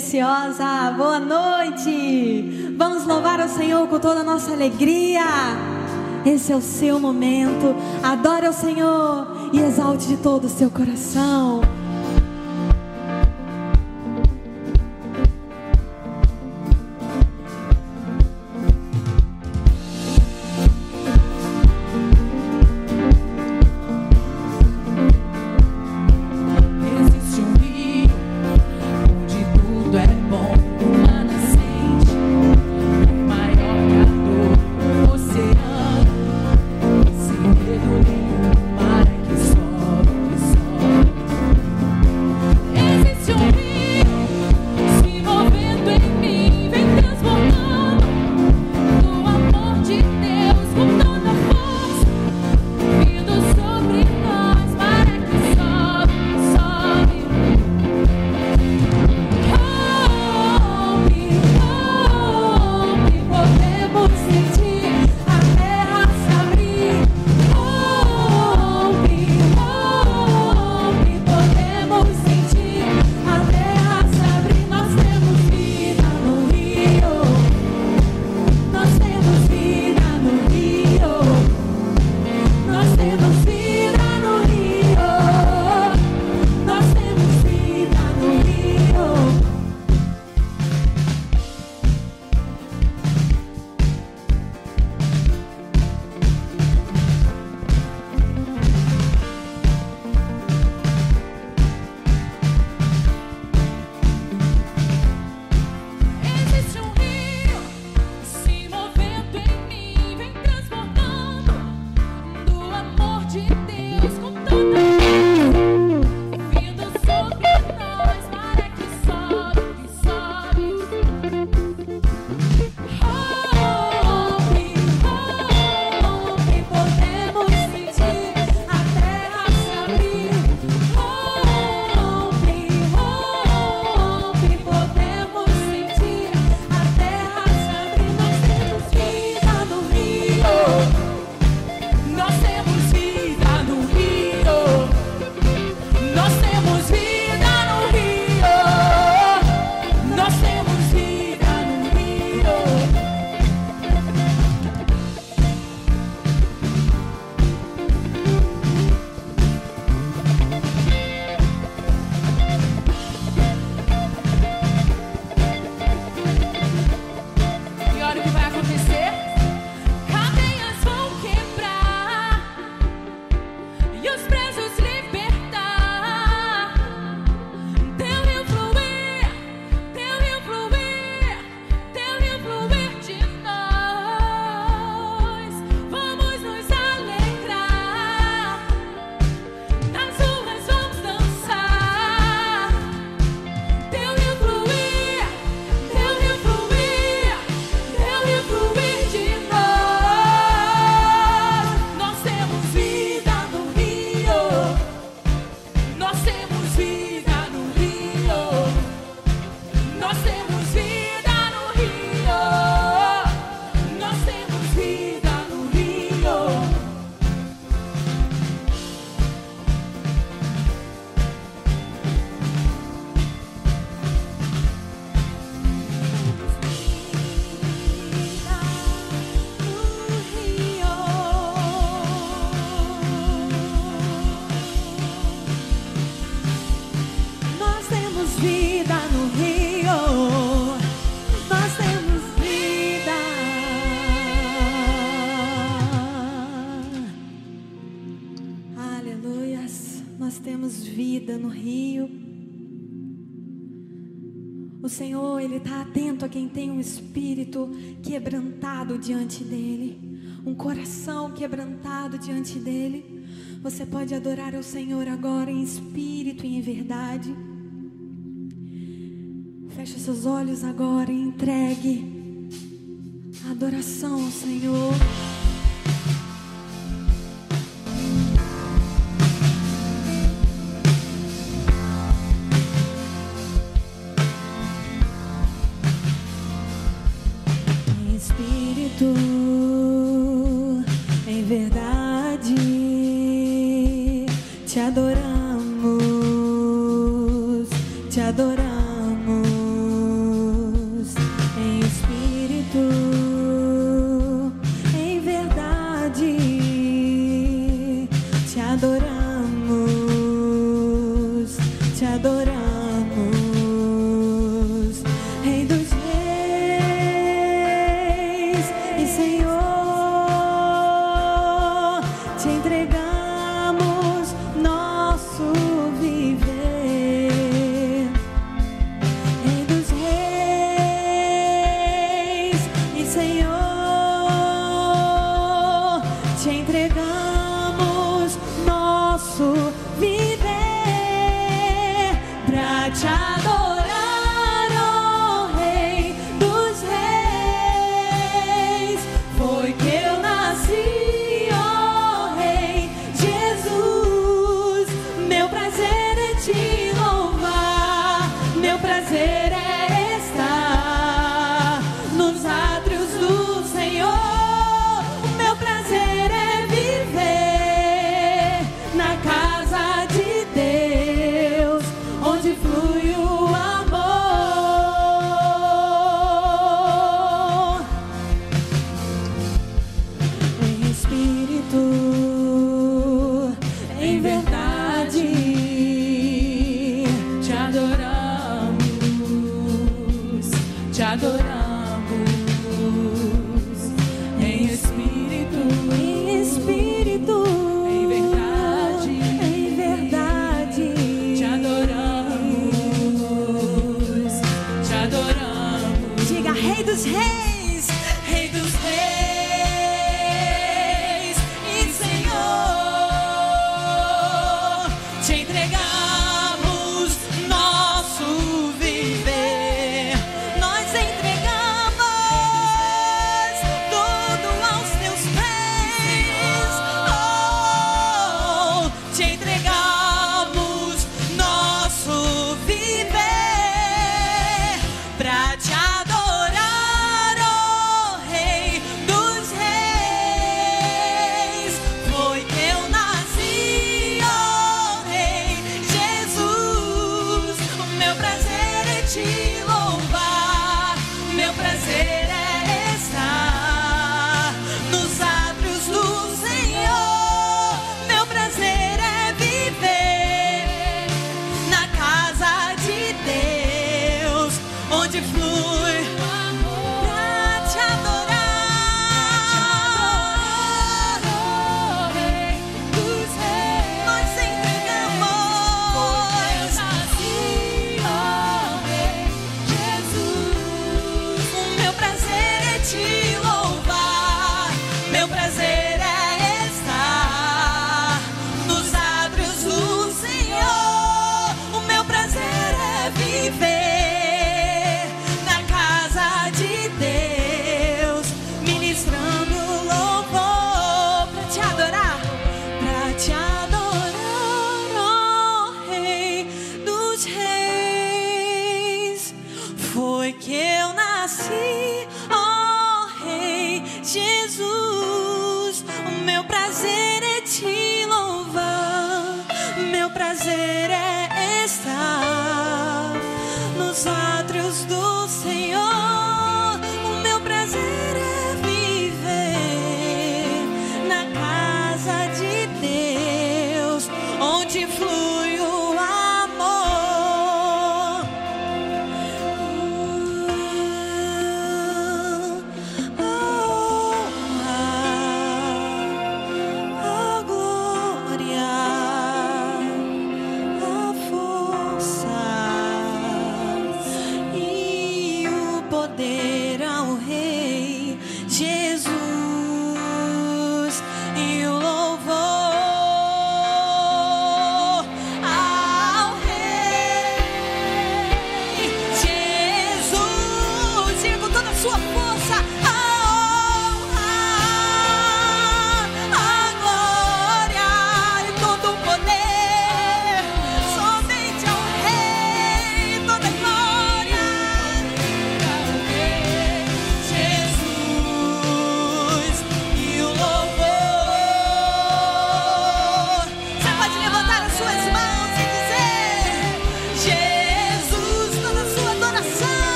preciosa, boa noite. Vamos louvar o Senhor com toda a nossa alegria. Esse é o seu momento. Adore ao Senhor e exalte de todo o seu coração. Quebrantado diante dEle, um coração quebrantado diante dEle. Você pode adorar ao Senhor agora em espírito e em verdade. Feche seus olhos agora e entregue a adoração ao Senhor.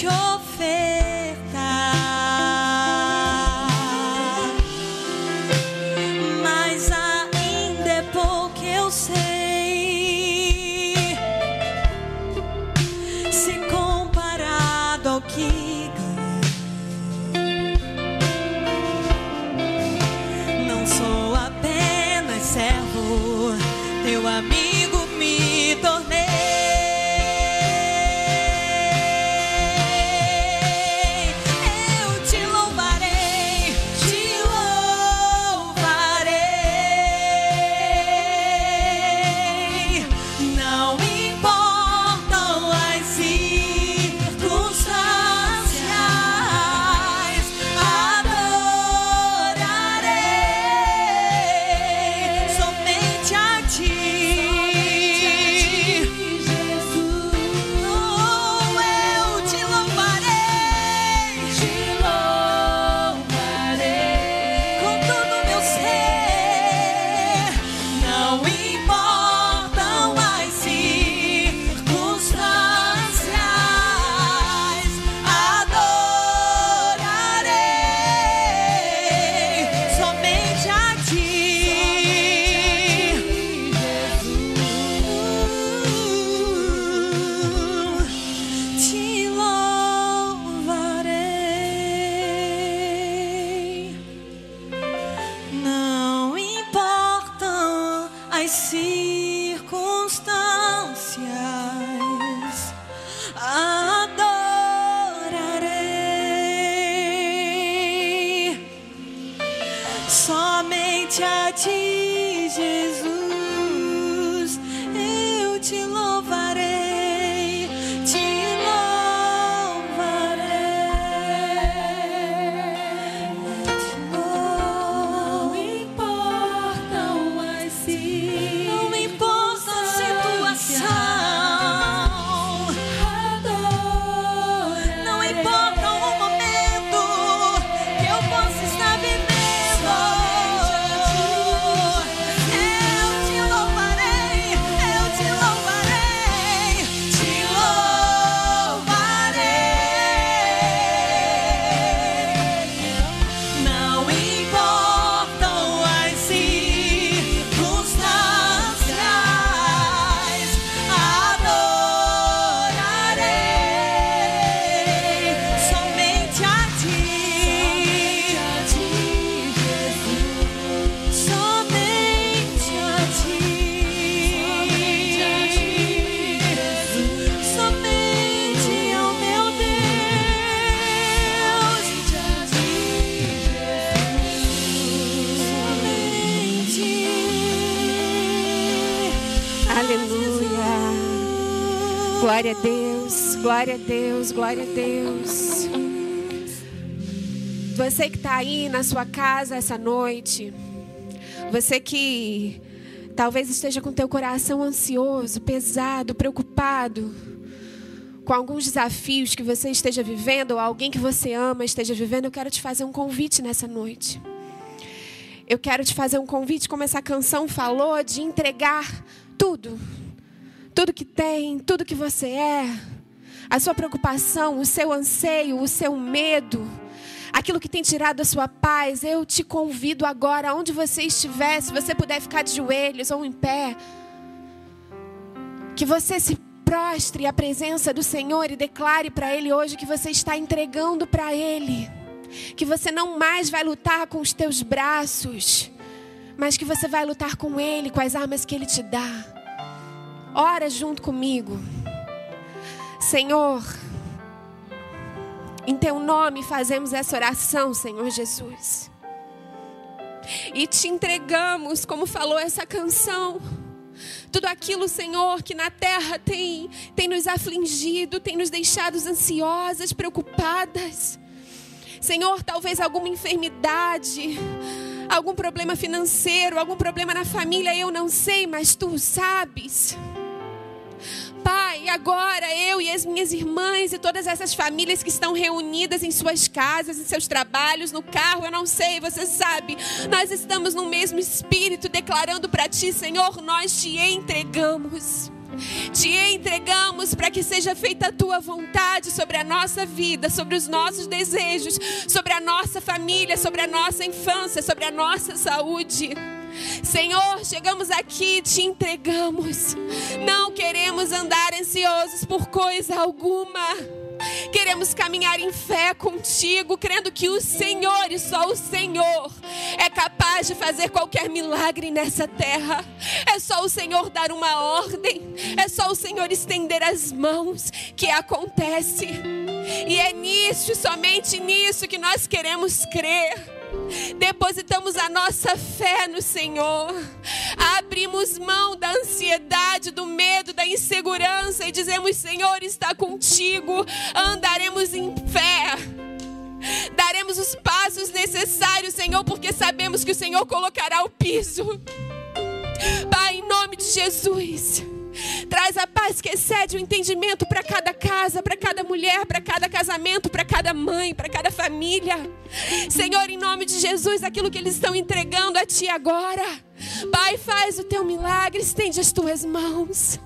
Te glória a Deus, glória a Deus. Você que está aí na sua casa essa noite, você que talvez esteja com teu coração ansioso, pesado, preocupado, com alguns desafios que você esteja vivendo, ou alguém que você ama esteja vivendo, eu quero te fazer um convite nessa noite. Eu quero te fazer um convite, como essa canção falou, de entregar tudo. Tudo que tem, tudo que você é. A sua preocupação, o seu anseio, o seu medo. Aquilo que tem tirado a sua paz. Eu te convido agora, onde você estiver, se você puder ficar de joelhos ou em pé. Que você se prostre à presença do Senhor e declare para Ele hoje que você está entregando para Ele que você não mais vai lutar com os teus braços, mas que você vai lutar com Ele, com as armas que Ele te dá. Ora junto comigo. Senhor, em Teu nome fazemos essa oração, Senhor Jesus. E te entregamos, como falou essa canção, tudo aquilo, Senhor, que na terra tem, tem nos afligido, tem nos deixado ansiosas, preocupadas. Senhor, talvez alguma enfermidade, algum problema financeiro, algum problema na família, eu não sei, mas tu sabes. Agora eu e as minhas irmãs e todas essas famílias que estão reunidas em suas casas, em seus trabalhos, no carro, eu não sei, você sabe. Nós estamos no mesmo espírito declarando para ti, Senhor, nós te entregamos. Te entregamos para que seja feita a tua vontade sobre a nossa vida, sobre os nossos desejos, sobre a nossa família, sobre a nossa infância, sobre a nossa saúde. Senhor, chegamos aqui, te entregamos. Não queremos andar ansiosos por coisa alguma. Queremos caminhar em fé contigo, crendo que o Senhor e só o Senhor é capaz de fazer qualquer milagre nessa terra. É só o Senhor dar uma ordem, é só o Senhor estender as mãos que acontece. E é nisso, somente nisso que nós queremos crer depositamos a nossa fé no Senhor, abrimos mão da ansiedade, do medo, da insegurança e dizemos: Senhor está contigo, andaremos em fé. Daremos os passos necessários, Senhor, porque sabemos que o Senhor colocará o piso. Pai, em nome de Jesus. Traz a paz que excede o entendimento para cada casa, para cada mulher, para cada casamento, para cada mãe, para cada família. Senhor, em nome de Jesus, aquilo que eles estão entregando a Ti agora. Pai, faz o teu milagre, estende as tuas mãos.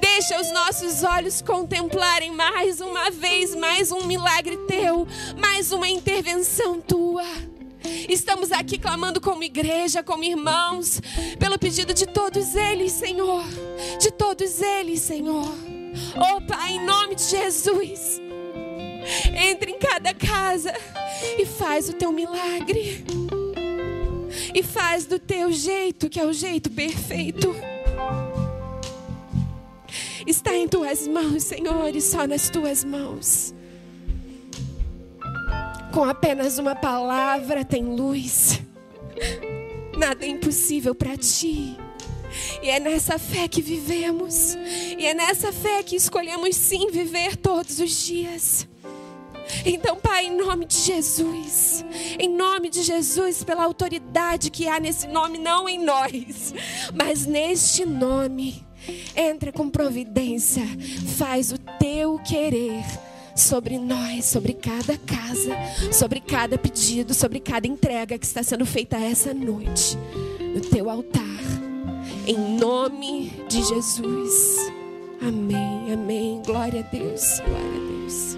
Deixa os nossos olhos contemplarem mais uma vez, mais um milagre teu, mais uma intervenção tua. Estamos aqui clamando como igreja, como irmãos, pelo pedido de todos eles, Senhor. De todos eles, Senhor. Oh, Pai, em nome de Jesus. Entre em cada casa e faz o teu milagre. E faz do teu jeito, que é o jeito perfeito. Está em tuas mãos, Senhor, e só nas tuas mãos. Com apenas uma palavra tem luz. Nada é impossível para ti. E é nessa fé que vivemos. E é nessa fé que escolhemos sim viver todos os dias. Então, Pai, em nome de Jesus, em nome de Jesus, pela autoridade que há nesse nome, não em nós, mas neste nome, entra com providência, faz o teu querer sobre nós, sobre cada casa, sobre cada pedido, sobre cada entrega que está sendo feita essa noite no teu altar. Em nome de Jesus. Amém, amém. Glória a Deus, glória a Deus.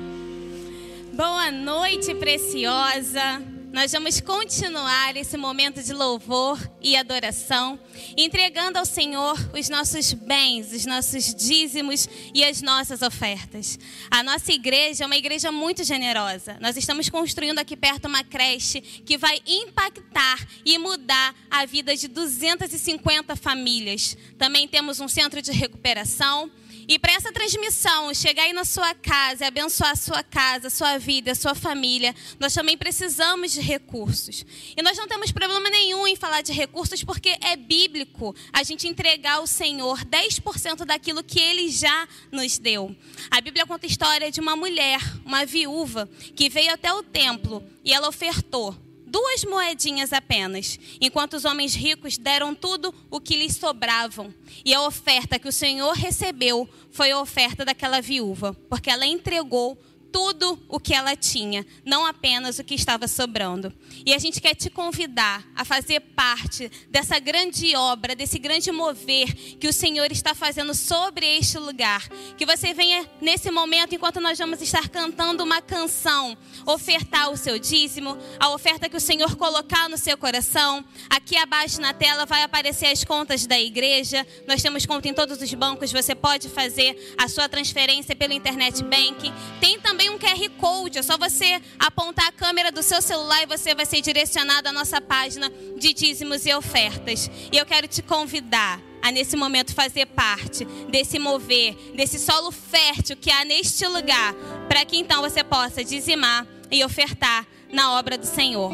Boa noite, preciosa. Nós vamos continuar esse momento de louvor e adoração, entregando ao Senhor os nossos bens, os nossos dízimos e as nossas ofertas. A nossa igreja é uma igreja muito generosa. Nós estamos construindo aqui perto uma creche que vai impactar e mudar a vida de 250 famílias. Também temos um centro de recuperação e para essa transmissão chegar aí na sua casa abençoar a sua casa, a sua vida, a sua família, nós também precisamos de recursos. E nós não temos problema nenhum em falar de recursos, porque é bíblico a gente entregar ao Senhor 10% daquilo que Ele já nos deu. A Bíblia conta a história de uma mulher, uma viúva, que veio até o templo e ela ofertou duas moedinhas apenas, enquanto os homens ricos deram tudo o que lhes sobravam. E a oferta que o Senhor recebeu foi a oferta daquela viúva, porque ela entregou tudo o que ela tinha, não apenas o que estava sobrando. E a gente quer te convidar a fazer parte dessa grande obra, desse grande mover que o Senhor está fazendo sobre este lugar. Que você venha nesse momento, enquanto nós vamos estar cantando uma canção, ofertar o seu dízimo, a oferta que o Senhor colocar no seu coração. Aqui abaixo na tela vai aparecer as contas da igreja. Nós temos conta em todos os bancos. Você pode fazer a sua transferência pelo internet banking. Tem também também um QR Code. É só você apontar a câmera do seu celular e você vai ser direcionado à nossa página de dízimos e ofertas. E eu quero te convidar a nesse momento fazer parte desse mover, desse solo fértil que há neste lugar, para que então você possa dizimar e ofertar na obra do Senhor.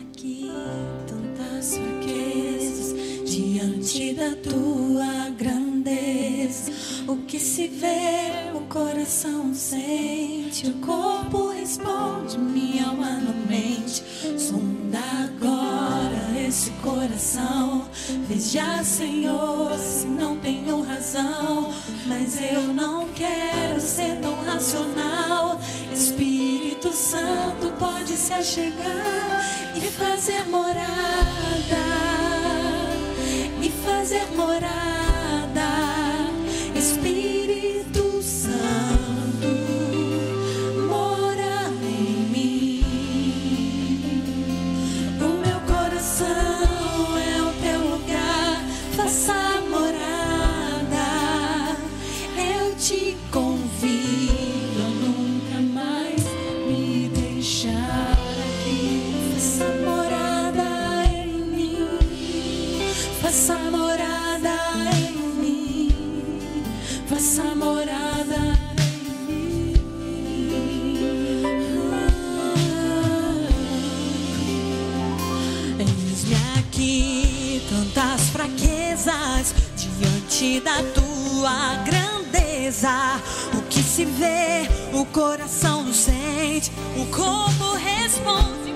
aqui tantas fraquezas diante da tua grandeza. O que se vê, o coração sente, o corpo responde, minha alma não mente. Sonda agora esse coração. Veja, Senhor, se não tenho razão, mas eu não quero ser tão racional. Espírito Santo pode se achegar e fazer morada, e fazer morada, diante da tua grandeza. O que se vê, o coração sente, o corpo responde,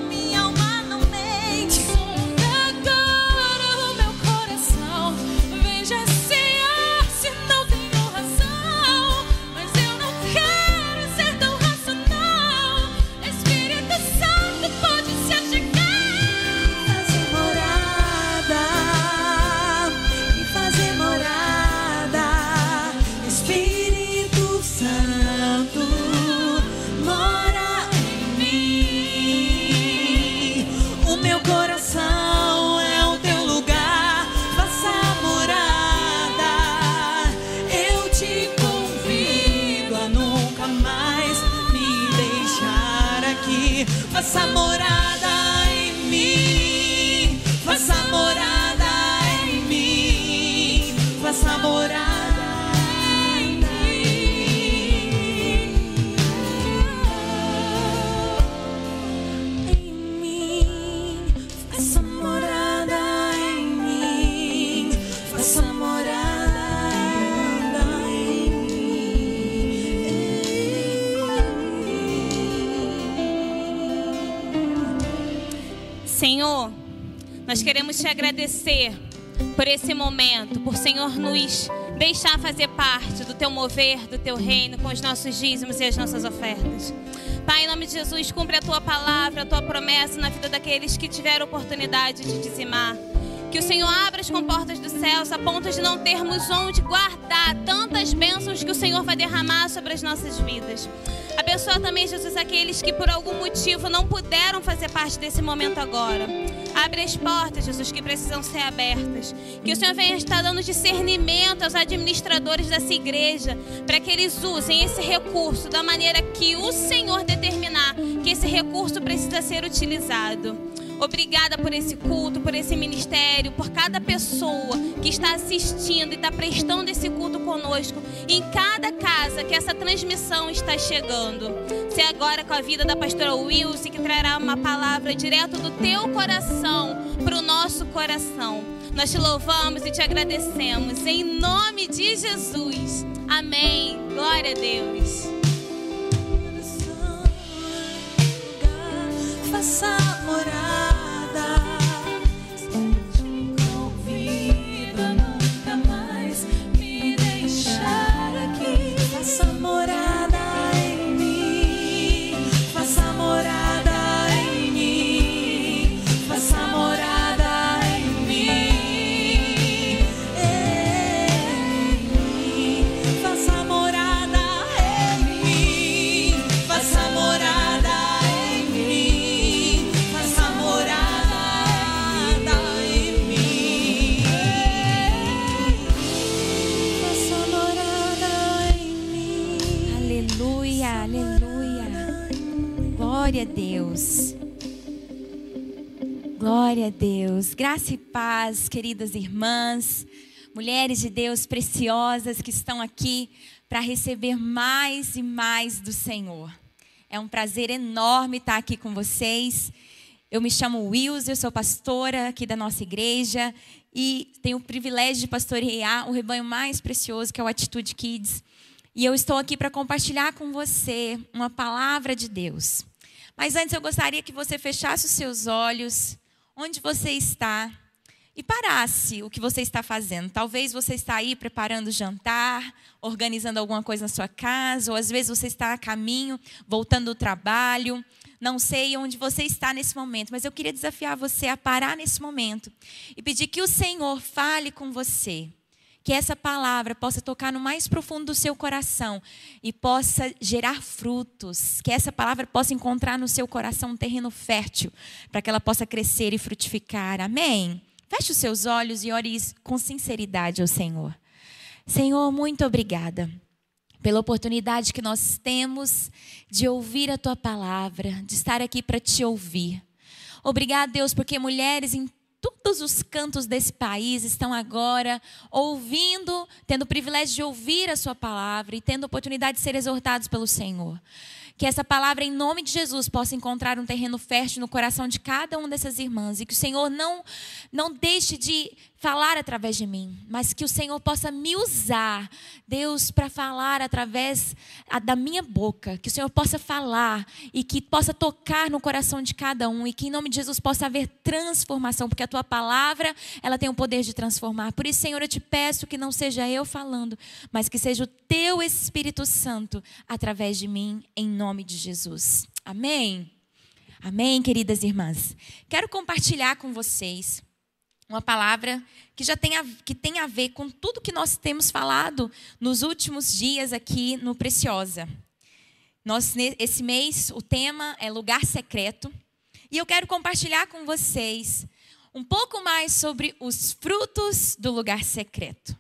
te agradecer por esse momento, por Senhor nos deixar fazer parte do teu mover, do teu reino, com os nossos dízimos e as nossas ofertas. Pai, em nome de Jesus, cumpre a tua palavra, a tua promessa na vida daqueles que tiveram oportunidade de dizimar. Que o Senhor abra as comportas dos céus a ponto de não termos onde guardar tantas bênçãos que o Senhor vai derramar sobre as nossas vidas. Abençoa também, Jesus, aqueles que por algum motivo não puderam fazer parte desse momento agora. Abre as portas, Jesus, que precisam ser abertas. Que o Senhor venha estar dando discernimento aos administradores dessa igreja, para que eles usem esse recurso da maneira que o Senhor determinar que esse recurso precisa ser utilizado. Obrigada por esse culto, por esse ministério, por cada pessoa que está assistindo e está prestando esse culto conosco, em cada casa que essa transmissão está chegando. Se agora com a vida da pastora Wilson, que trará uma palavra direto do teu coração para o nosso coração. Nós te louvamos e te agradecemos, em nome de Jesus. Amém. Glória a Deus. Faça morada. Glória a Deus. Graça e paz, queridas irmãs, mulheres de Deus preciosas que estão aqui para receber mais e mais do Senhor. É um prazer enorme estar aqui com vocês. Eu me chamo Wilson, eu sou pastora aqui da nossa igreja e tenho o privilégio de pastorear o rebanho mais precioso que é o Atitude Kids. E eu estou aqui para compartilhar com você uma palavra de Deus. Mas antes eu gostaria que você fechasse os seus olhos, onde você está, e parasse o que você está fazendo. Talvez você está aí preparando jantar, organizando alguma coisa na sua casa, ou às vezes você está a caminho, voltando do trabalho. Não sei onde você está nesse momento, mas eu queria desafiar você a parar nesse momento e pedir que o Senhor fale com você. Que essa palavra possa tocar no mais profundo do seu coração e possa gerar frutos. Que essa palavra possa encontrar no seu coração um terreno fértil para que ela possa crescer e frutificar. Amém? Feche os seus olhos e ore com sinceridade ao Senhor. Senhor, muito obrigada pela oportunidade que nós temos de ouvir a tua palavra, de estar aqui para te ouvir. Obrigada, Deus, porque mulheres em todos os cantos desse país estão agora ouvindo, tendo o privilégio de ouvir a sua palavra e tendo a oportunidade de ser exortados pelo Senhor. Que essa palavra, em nome de Jesus, possa encontrar um terreno fértil no coração de cada uma dessas irmãs. E que o Senhor não, não deixe de falar através de mim, mas que o Senhor possa me usar, Deus, para falar através da minha boca. Que o Senhor possa falar e que possa tocar no coração de cada um. E que, em nome de Jesus, possa haver transformação, porque a tua palavra, ela tem o poder de transformar. Por isso, Senhor, eu te peço que não seja eu falando, mas que seja o teu Espírito Santo através de mim, em nome de Jesus. Amém. Amém, queridas irmãs. Quero compartilhar com vocês uma palavra que já tem a, que tem a ver com tudo que nós temos falado nos últimos dias aqui no Preciosa. Nós, esse mês, o tema é lugar secreto. E eu quero compartilhar com vocês um pouco mais sobre os frutos do lugar secreto.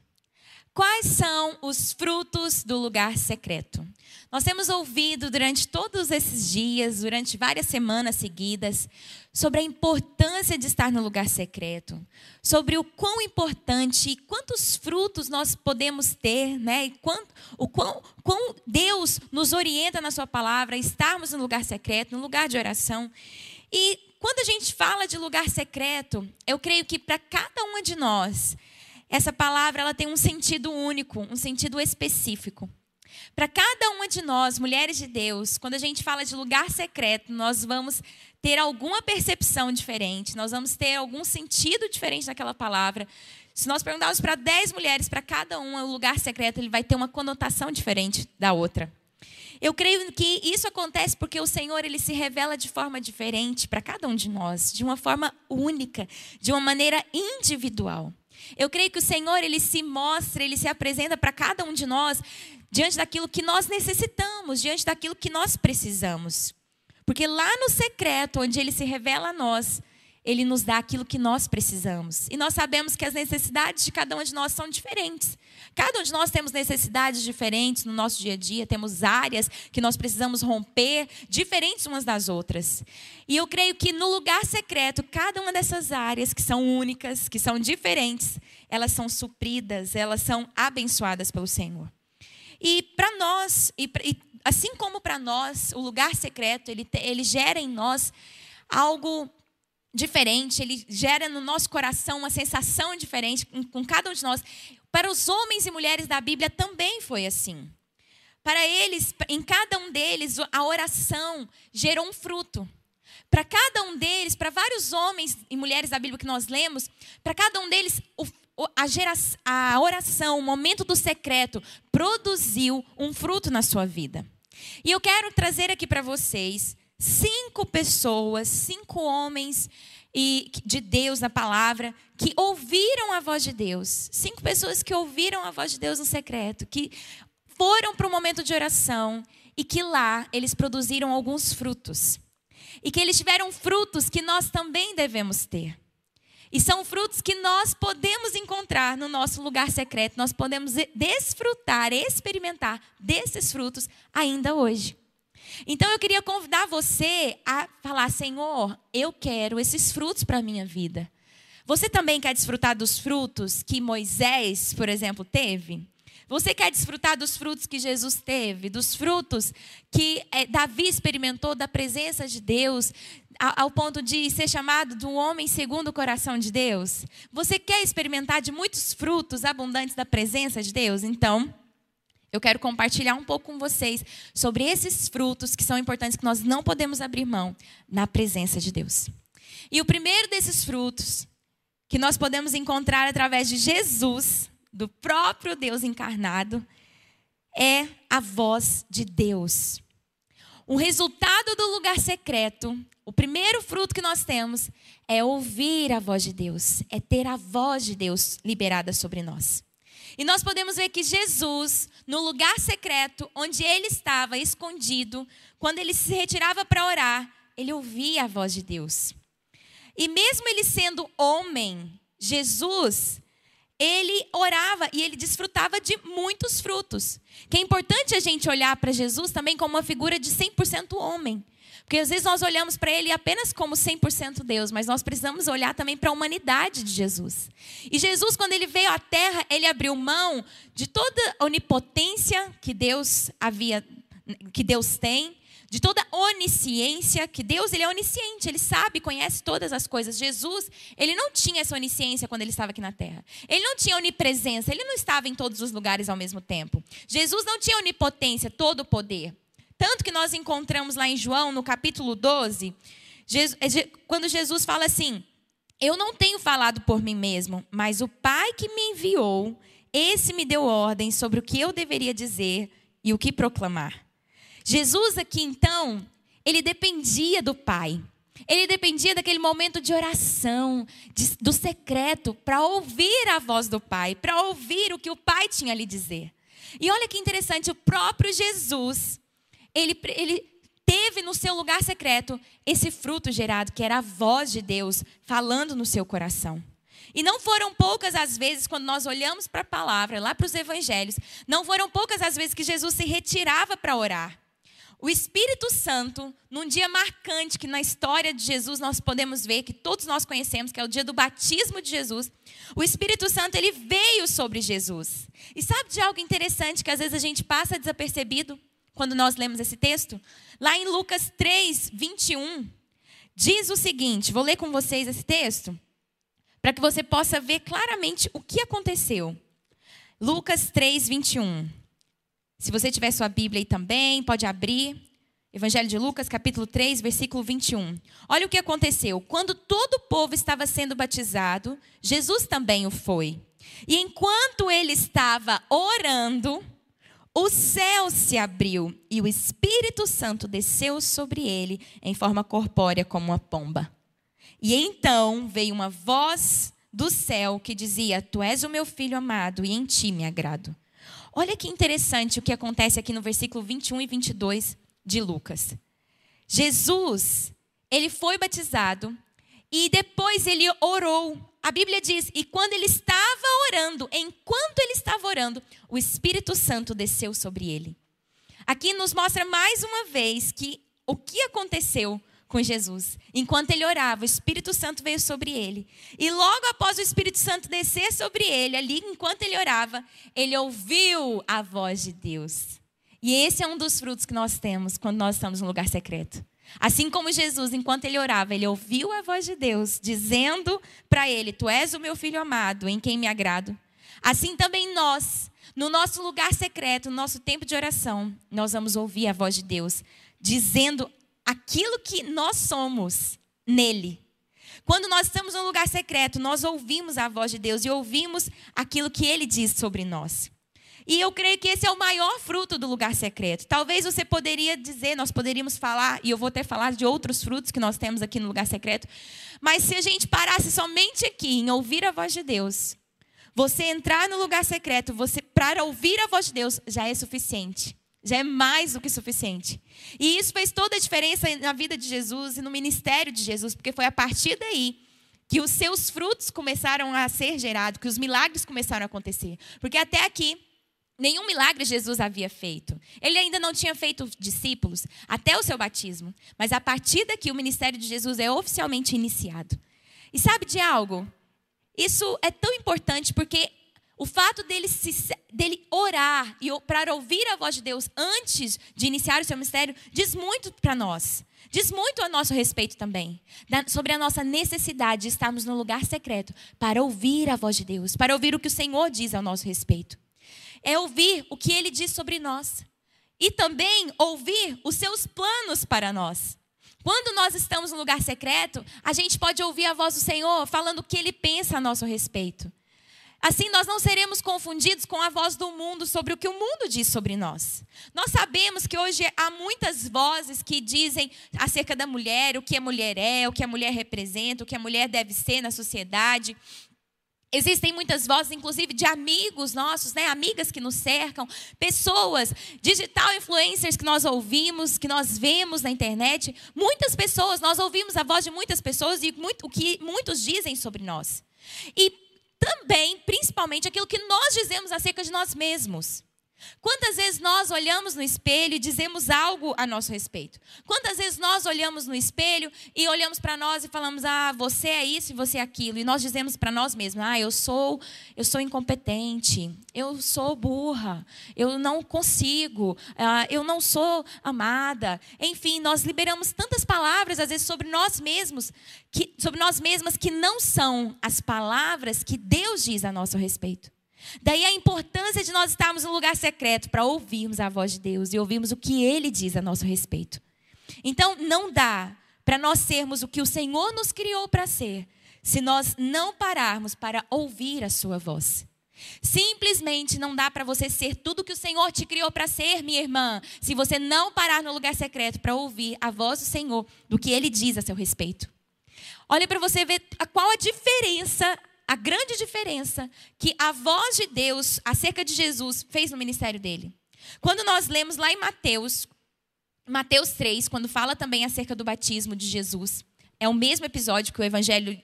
Quais são os frutos do lugar secreto? Nós temos ouvido durante todos esses dias, durante várias semanas seguidas, sobre a importância de estar no lugar secreto, sobre o quão importante e quantos frutos nós podemos ter, né? E quanto, o quão, quão Deus nos orienta na Sua palavra estarmos no lugar secreto, no lugar de oração. E quando a gente fala de lugar secreto, eu creio que para cada uma de nós, essa palavra ela tem um sentido único, um sentido específico. Para cada uma de nós, mulheres de Deus, quando a gente fala de lugar secreto, nós vamos ter alguma percepção diferente, nós vamos ter algum sentido diferente daquela palavra. Se nós perguntarmos para 10 mulheres, para cada uma o lugar secreto, ele vai ter uma conotação diferente da outra. Eu creio que isso acontece porque o Senhor ele se revela de forma diferente para cada um de nós, de uma forma única, de uma maneira individual. Eu creio que o Senhor ele se mostra, ele se apresenta para cada um de nós diante daquilo que nós necessitamos, diante daquilo que nós precisamos. Porque lá no secreto, onde ele se revela a nós, ele nos dá aquilo que nós precisamos. E nós sabemos que as necessidades de cada um de nós são diferentes. Cada um de nós temos necessidades diferentes no nosso dia a dia, temos áreas que nós precisamos romper, diferentes umas das outras. E eu creio que no lugar secreto, cada uma dessas áreas que são únicas, que são diferentes, elas são supridas, elas são abençoadas pelo Senhor. E para nós, e, assim como para nós, o lugar secreto, ele, ele gera em nós algo diferente, ele gera no nosso coração uma sensação diferente com cada um de nós. Para os homens e mulheres da Bíblia também foi assim. Para eles, em cada um deles, a oração gerou um fruto. Para cada um deles, para vários homens e mulheres da Bíblia que nós lemos, para cada um deles, a, geração, a oração, o momento do secreto, produziu um fruto na sua vida. E eu quero trazer aqui para vocês cinco pessoas, cinco homens e de Deus na palavra que ouviram a voz de Deus. Cinco pessoas que ouviram a voz de Deus no secreto, que foram para um momento de oração e que lá eles produziram alguns frutos. E que eles tiveram frutos que nós também devemos ter. E são frutos que nós podemos encontrar no nosso lugar secreto. Nós podemos desfrutar, experimentar desses frutos ainda hoje. Então eu queria convidar você a falar: Senhor, eu quero esses frutos para a minha vida. Você também quer desfrutar dos frutos que Moisés, por exemplo, teve? Você quer desfrutar dos frutos que Jesus teve, dos frutos que é, Davi experimentou da presença de Deus, ao ponto de ser chamado do homem segundo o coração de Deus? Você quer experimentar de muitos frutos abundantes da presença de Deus? Então, eu quero compartilhar um pouco com vocês sobre esses frutos que são importantes, que nós não podemos abrir mão na presença de Deus. E o primeiro desses frutos, que nós podemos encontrar através de Jesus, do próprio Deus encarnado, é a voz de Deus. O resultado do lugar secreto, o primeiro fruto que nós temos, é ouvir a voz de Deus, é ter a voz de Deus liberada sobre nós. E nós podemos ver que Jesus, no lugar secreto, onde ele estava escondido, quando ele se retirava para orar, ele ouvia a voz de Deus. E mesmo ele sendo homem, Jesus, ele orava e ele desfrutava de muitos frutos. Que é importante a gente olhar para Jesus também como uma figura de 100% homem. Porque às vezes nós olhamos para ele apenas como 100% Deus, mas nós precisamos olhar também para a humanidade de Jesus. E Jesus, quando ele veio à terra, ele abriu mão de toda a onipotência que Deus havia que Deus tem, de toda onisciência, que Deus ele é onisciente, ele sabe, conhece todas as coisas. Jesus, ele não tinha essa onisciência quando ele estava aqui na terra. Ele não tinha onipresença, ele não estava em todos os lugares ao mesmo tempo. Jesus não tinha onipotência, todo o poder. Tanto que nós encontramos lá em João, no capítulo 12, Jesus, quando Jesus fala assim: Eu não tenho falado por mim mesmo, mas o Pai que me enviou, esse me deu ordem sobre o que eu deveria dizer e o que proclamar. Jesus aqui então, ele dependia do Pai. Ele dependia daquele momento de oração, de, do secreto, para ouvir a voz do Pai, para ouvir o que o Pai tinha a lhe dizer. E olha que interessante, o próprio Jesus, ele, ele teve no seu lugar secreto esse fruto gerado, que era a voz de Deus falando no seu coração. E não foram poucas as vezes, quando nós olhamos para a palavra, lá para os evangelhos, não foram poucas as vezes que Jesus se retirava para orar. O Espírito Santo, num dia marcante que na história de Jesus nós podemos ver, que todos nós conhecemos, que é o dia do batismo de Jesus, o Espírito Santo ele veio sobre Jesus. E sabe de algo interessante que às vezes a gente passa desapercebido quando nós lemos esse texto? Lá em Lucas 3, 21, diz o seguinte: vou ler com vocês esse texto, para que você possa ver claramente o que aconteceu. Lucas 3, 21. Se você tiver sua Bíblia aí também, pode abrir. Evangelho de Lucas, capítulo 3, versículo 21. Olha o que aconteceu. Quando todo o povo estava sendo batizado, Jesus também o foi. E enquanto ele estava orando, o céu se abriu e o Espírito Santo desceu sobre ele em forma corpórea como uma pomba. E então veio uma voz do céu que dizia: Tu és o meu filho amado e em ti me agrado. Olha que interessante o que acontece aqui no versículo 21 e 22 de Lucas. Jesus, ele foi batizado e depois ele orou. A Bíblia diz: e quando ele estava orando, enquanto ele estava orando, o Espírito Santo desceu sobre ele. Aqui nos mostra mais uma vez que o que aconteceu com Jesus. Enquanto ele orava, o Espírito Santo veio sobre ele. E logo após o Espírito Santo descer sobre ele, ali enquanto ele orava, ele ouviu a voz de Deus. E esse é um dos frutos que nós temos quando nós estamos no lugar secreto. Assim como Jesus, enquanto ele orava, ele ouviu a voz de Deus, dizendo para ele: Tu és o meu filho amado, em quem me agrado. Assim também nós, no nosso lugar secreto, no nosso tempo de oração, nós vamos ouvir a voz de Deus, dizendo aquilo que nós somos nele. Quando nós estamos num lugar secreto, nós ouvimos a voz de Deus e ouvimos aquilo que ele diz sobre nós. E eu creio que esse é o maior fruto do lugar secreto. Talvez você poderia dizer, nós poderíamos falar, e eu vou até falar de outros frutos que nós temos aqui no lugar secreto, mas se a gente parasse somente aqui em ouvir a voz de Deus, você entrar no lugar secreto, você para ouvir a voz de Deus já é suficiente já é mais do que suficiente. E isso fez toda a diferença na vida de Jesus e no ministério de Jesus, porque foi a partir daí que os seus frutos começaram a ser gerados, que os milagres começaram a acontecer. Porque até aqui, nenhum milagre Jesus havia feito. Ele ainda não tinha feito discípulos até o seu batismo. Mas a partir daqui, o ministério de Jesus é oficialmente iniciado. E sabe de algo? Isso é tão importante porque o fato dele, se, dele orar e para ouvir a voz de Deus antes de iniciar o seu mistério diz muito para nós. Diz muito a nosso respeito também. sobre a nossa necessidade de estarmos no lugar secreto para ouvir a voz de Deus, para ouvir o que o Senhor diz ao nosso respeito. É ouvir o que ele diz sobre nós. E também ouvir os seus planos para nós. Quando nós estamos no lugar secreto, a gente pode ouvir a voz do Senhor falando o que ele pensa a nosso respeito. Assim, nós não seremos confundidos com a voz do mundo sobre o que o mundo diz sobre nós. Nós sabemos que hoje há muitas vozes que dizem acerca da mulher, o que a mulher é, o que a mulher representa, o que a mulher deve ser na sociedade. Existem muitas vozes, inclusive de amigos nossos, né? amigas que nos cercam, pessoas, digital influencers que nós ouvimos, que nós vemos na internet. Muitas pessoas, nós ouvimos a voz de muitas pessoas e muito, o que muitos dizem sobre nós. E também, principalmente, aquilo que nós dizemos acerca de nós mesmos. Quantas vezes nós olhamos no espelho e dizemos algo a nosso respeito? Quantas vezes nós olhamos no espelho e olhamos para nós e falamos: "Ah, você é isso e você é aquilo", e nós dizemos para nós mesmos: "Ah, eu sou, eu sou incompetente, eu sou burra, eu não consigo, ah, eu não sou amada". Enfim, nós liberamos tantas palavras às vezes sobre nós mesmos, que sobre nós mesmas que não são as palavras que Deus diz a nosso respeito. Daí a importância de nós estarmos no lugar secreto para ouvirmos a voz de Deus e ouvirmos o que Ele diz a nosso respeito. Então, não dá para nós sermos o que o Senhor nos criou para ser, se nós não pararmos para ouvir a Sua voz. Simplesmente não dá para você ser tudo que o Senhor te criou para ser, minha irmã, se você não parar no lugar secreto para ouvir a voz do Senhor, do que Ele diz a seu respeito. Olha para você ver qual a diferença a grande diferença que a voz de Deus acerca de Jesus fez no ministério dele. Quando nós lemos lá em Mateus, Mateus 3, quando fala também acerca do batismo de Jesus, é o mesmo episódio que o evangelho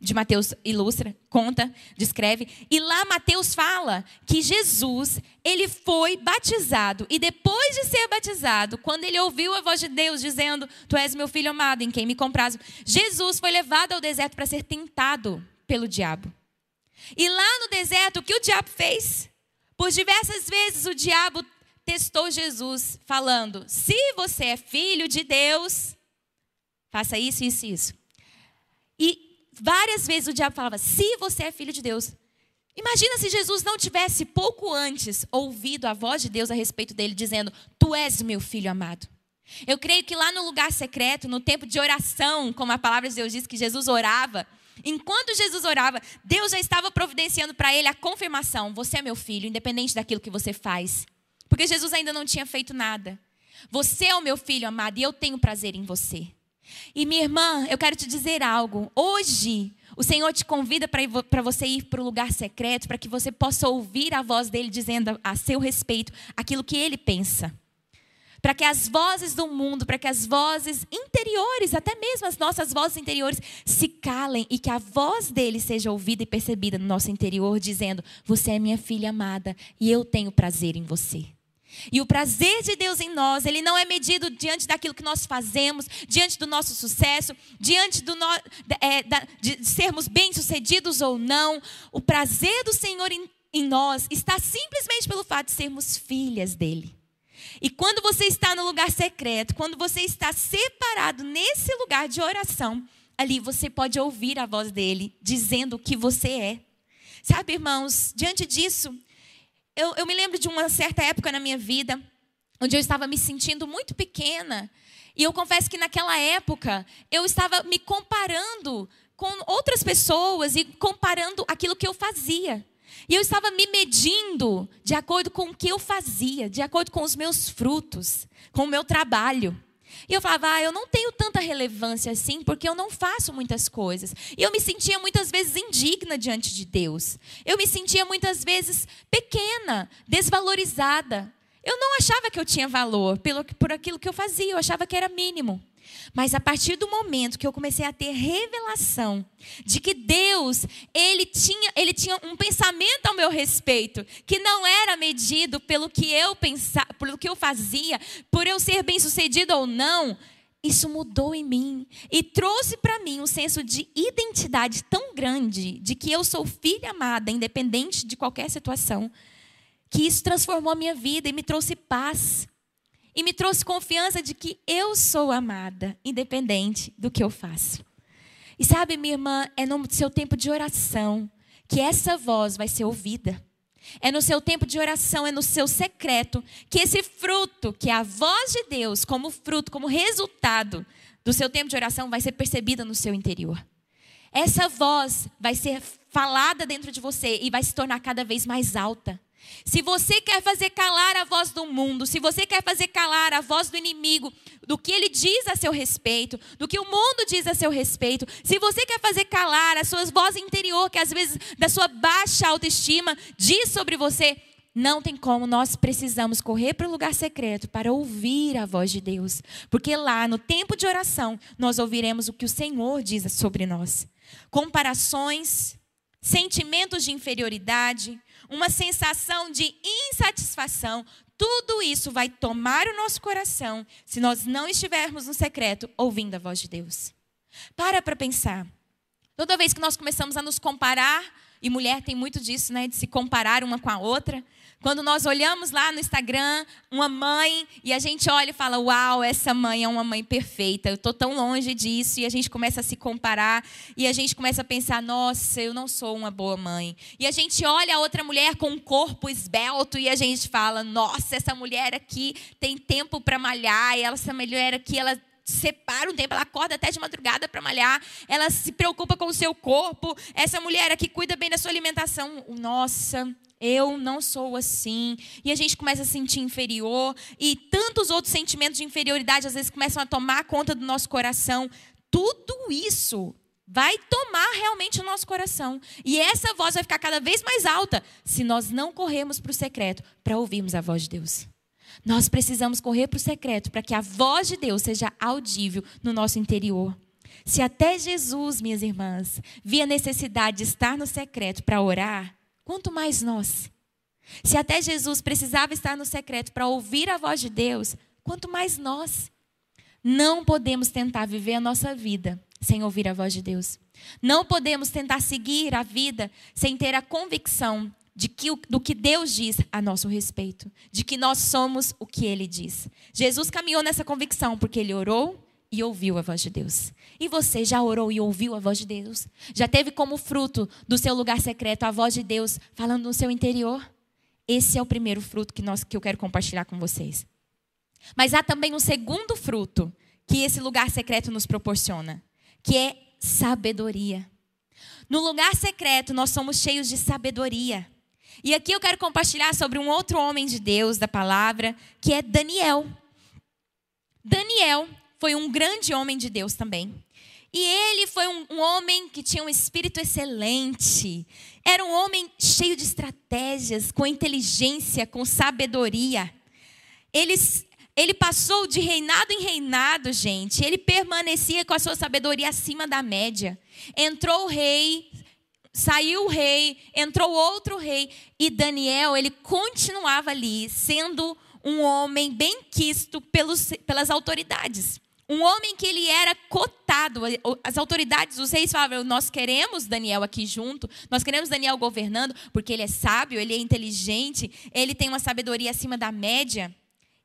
de Mateus ilustra, conta, descreve, e lá Mateus fala que Jesus, ele foi batizado. E depois de ser batizado, quando ele ouviu a voz de Deus dizendo: "Tu és meu filho amado, em quem me comprazo", Jesus foi levado ao deserto para ser tentado pelo diabo. E lá no deserto, o que o diabo fez? Por diversas vezes o diabo testou Jesus, falando: se você é filho de Deus, faça isso, isso isso. E várias vezes o diabo falava: se você é filho de Deus. Imagina se Jesus não tivesse pouco antes ouvido a voz de Deus a respeito dele, dizendo: Tu és meu filho amado. Eu creio que lá no lugar secreto, no tempo de oração, como a palavra de Deus diz que Jesus orava, Enquanto Jesus orava, Deus já estava providenciando para ele a confirmação: você é meu filho, independente daquilo que você faz. Porque Jesus ainda não tinha feito nada. Você é o meu filho amado e eu tenho prazer em você. E minha irmã, eu quero te dizer algo. Hoje, o Senhor te convida para você ir para o lugar secreto, para que você possa ouvir a voz dele dizendo a seu respeito aquilo que ele pensa para que as vozes do mundo, para que as vozes interiores, até mesmo as nossas vozes interiores, se calem e que a voz dele seja ouvida e percebida no nosso interior, dizendo: Você é minha filha amada e eu tenho prazer em você. E o prazer de Deus em nós, ele não é medido diante daquilo que nós fazemos, diante do nosso sucesso, diante do no, é, de sermos bem-sucedidos ou não. O prazer do Senhor em, em nós está simplesmente pelo fato de sermos filhas dele. E quando você está no lugar secreto, quando você está separado nesse lugar de oração, ali você pode ouvir a voz dele dizendo o que você é. Sabe, irmãos, diante disso, eu, eu me lembro de uma certa época na minha vida, onde eu estava me sentindo muito pequena. E eu confesso que naquela época eu estava me comparando com outras pessoas e comparando aquilo que eu fazia. E eu estava me medindo de acordo com o que eu fazia, de acordo com os meus frutos, com o meu trabalho. E eu falava, ah, eu não tenho tanta relevância assim, porque eu não faço muitas coisas. E eu me sentia muitas vezes indigna diante de Deus. Eu me sentia muitas vezes pequena, desvalorizada. Eu não achava que eu tinha valor pelo, por aquilo que eu fazia, eu achava que era mínimo. Mas a partir do momento que eu comecei a ter revelação de que Deus, ele tinha, ele tinha um pensamento ao meu respeito, que não era medido pelo que eu pensava, pelo que eu fazia, por eu ser bem-sucedido ou não, isso mudou em mim e trouxe para mim um senso de identidade tão grande de que eu sou filha amada, independente de qualquer situação, que isso transformou a minha vida e me trouxe paz e me trouxe confiança de que eu sou amada, independente do que eu faço. E sabe, minha irmã, é no seu tempo de oração que essa voz vai ser ouvida. É no seu tempo de oração, é no seu secreto, que esse fruto, que é a voz de Deus, como fruto, como resultado do seu tempo de oração, vai ser percebida no seu interior. essa voz vai ser falada dentro de você e vai se tornar cada vez mais alta. Se você quer fazer calar a voz do mundo, se você quer fazer calar a voz do inimigo, do que ele diz a seu respeito, do que o mundo diz a seu respeito, se você quer fazer calar a sua voz interior, que às vezes da sua baixa autoestima diz sobre você, não tem como, nós precisamos correr para o lugar secreto para ouvir a voz de Deus. Porque lá, no tempo de oração, nós ouviremos o que o Senhor diz sobre nós. Comparações, sentimentos de inferioridade, uma sensação de insatisfação, tudo isso vai tomar o nosso coração se nós não estivermos no secreto ouvindo a voz de Deus. Para para pensar. Toda vez que nós começamos a nos comparar, e mulher tem muito disso, né, de se comparar uma com a outra, quando nós olhamos lá no Instagram uma mãe e a gente olha e fala: Uau, essa mãe é uma mãe perfeita, eu estou tão longe disso. E a gente começa a se comparar e a gente começa a pensar: Nossa, eu não sou uma boa mãe. E a gente olha a outra mulher com um corpo esbelto e a gente fala: Nossa, essa mulher aqui tem tempo para malhar, e essa mulher aqui, ela separa um tempo, ela acorda até de madrugada para malhar, ela se preocupa com o seu corpo, essa mulher aqui cuida bem da sua alimentação. Nossa, eu não sou assim. E a gente começa a sentir inferior. E tantos outros sentimentos de inferioridade às vezes começam a tomar conta do nosso coração. Tudo isso vai tomar realmente o nosso coração. E essa voz vai ficar cada vez mais alta se nós não corrermos para o secreto para ouvirmos a voz de Deus. Nós precisamos correr para o secreto para que a voz de Deus seja audível no nosso interior. Se até Jesus, minhas irmãs, via necessidade de estar no secreto para orar, quanto mais nós. Se até Jesus precisava estar no secreto para ouvir a voz de Deus, quanto mais nós. Não podemos tentar viver a nossa vida sem ouvir a voz de Deus. Não podemos tentar seguir a vida sem ter a convicção de que, do que Deus diz a nosso respeito, de que nós somos o que Ele diz. Jesus caminhou nessa convicção porque Ele orou e ouviu a voz de Deus. E você já orou e ouviu a voz de Deus? Já teve como fruto do seu lugar secreto a voz de Deus falando no seu interior? Esse é o primeiro fruto que, nós, que eu quero compartilhar com vocês. Mas há também um segundo fruto que esse lugar secreto nos proporciona, que é sabedoria. No lugar secreto, nós somos cheios de sabedoria. E aqui eu quero compartilhar sobre um outro homem de Deus da palavra, que é Daniel. Daniel foi um grande homem de Deus também. E ele foi um, um, homem que tinha um espírito excelente. Era um homem cheio de estratégias, com inteligência, com sabedoria. Ele, ele passou de reinado em reinado, gente. Ele permanecia com a sua sabedoria acima da média. Entrou o rei, saiu o rei, entrou outro rei. E Daniel, ele continuava ali, sendo um homem bem quisto pelos, pelas autoridades. Um homem que ele era cotado. As autoridades, os reis falavam: Nós queremos Daniel aqui junto, nós queremos Daniel governando, porque ele é sábio, ele é inteligente, ele tem uma sabedoria acima da média.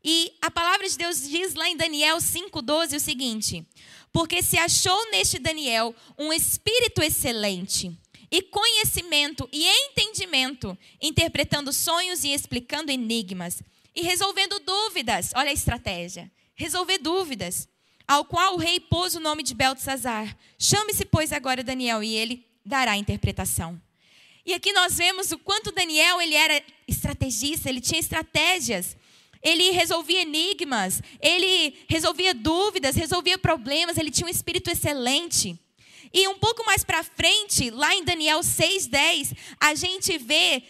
E a palavra de Deus diz lá em Daniel 5,12 o seguinte: Porque se achou neste Daniel um espírito excelente, e conhecimento e entendimento, interpretando sonhos e explicando enigmas, e resolvendo dúvidas. Olha a estratégia: resolver dúvidas ao qual o rei pôs o nome de Beltesazar. Chame-se, pois, agora Daniel, e ele dará a interpretação. E aqui nós vemos o quanto Daniel ele era estrategista, ele tinha estratégias. Ele resolvia enigmas, ele resolvia dúvidas, resolvia problemas, ele tinha um espírito excelente. E um pouco mais para frente, lá em Daniel 6:10, a gente vê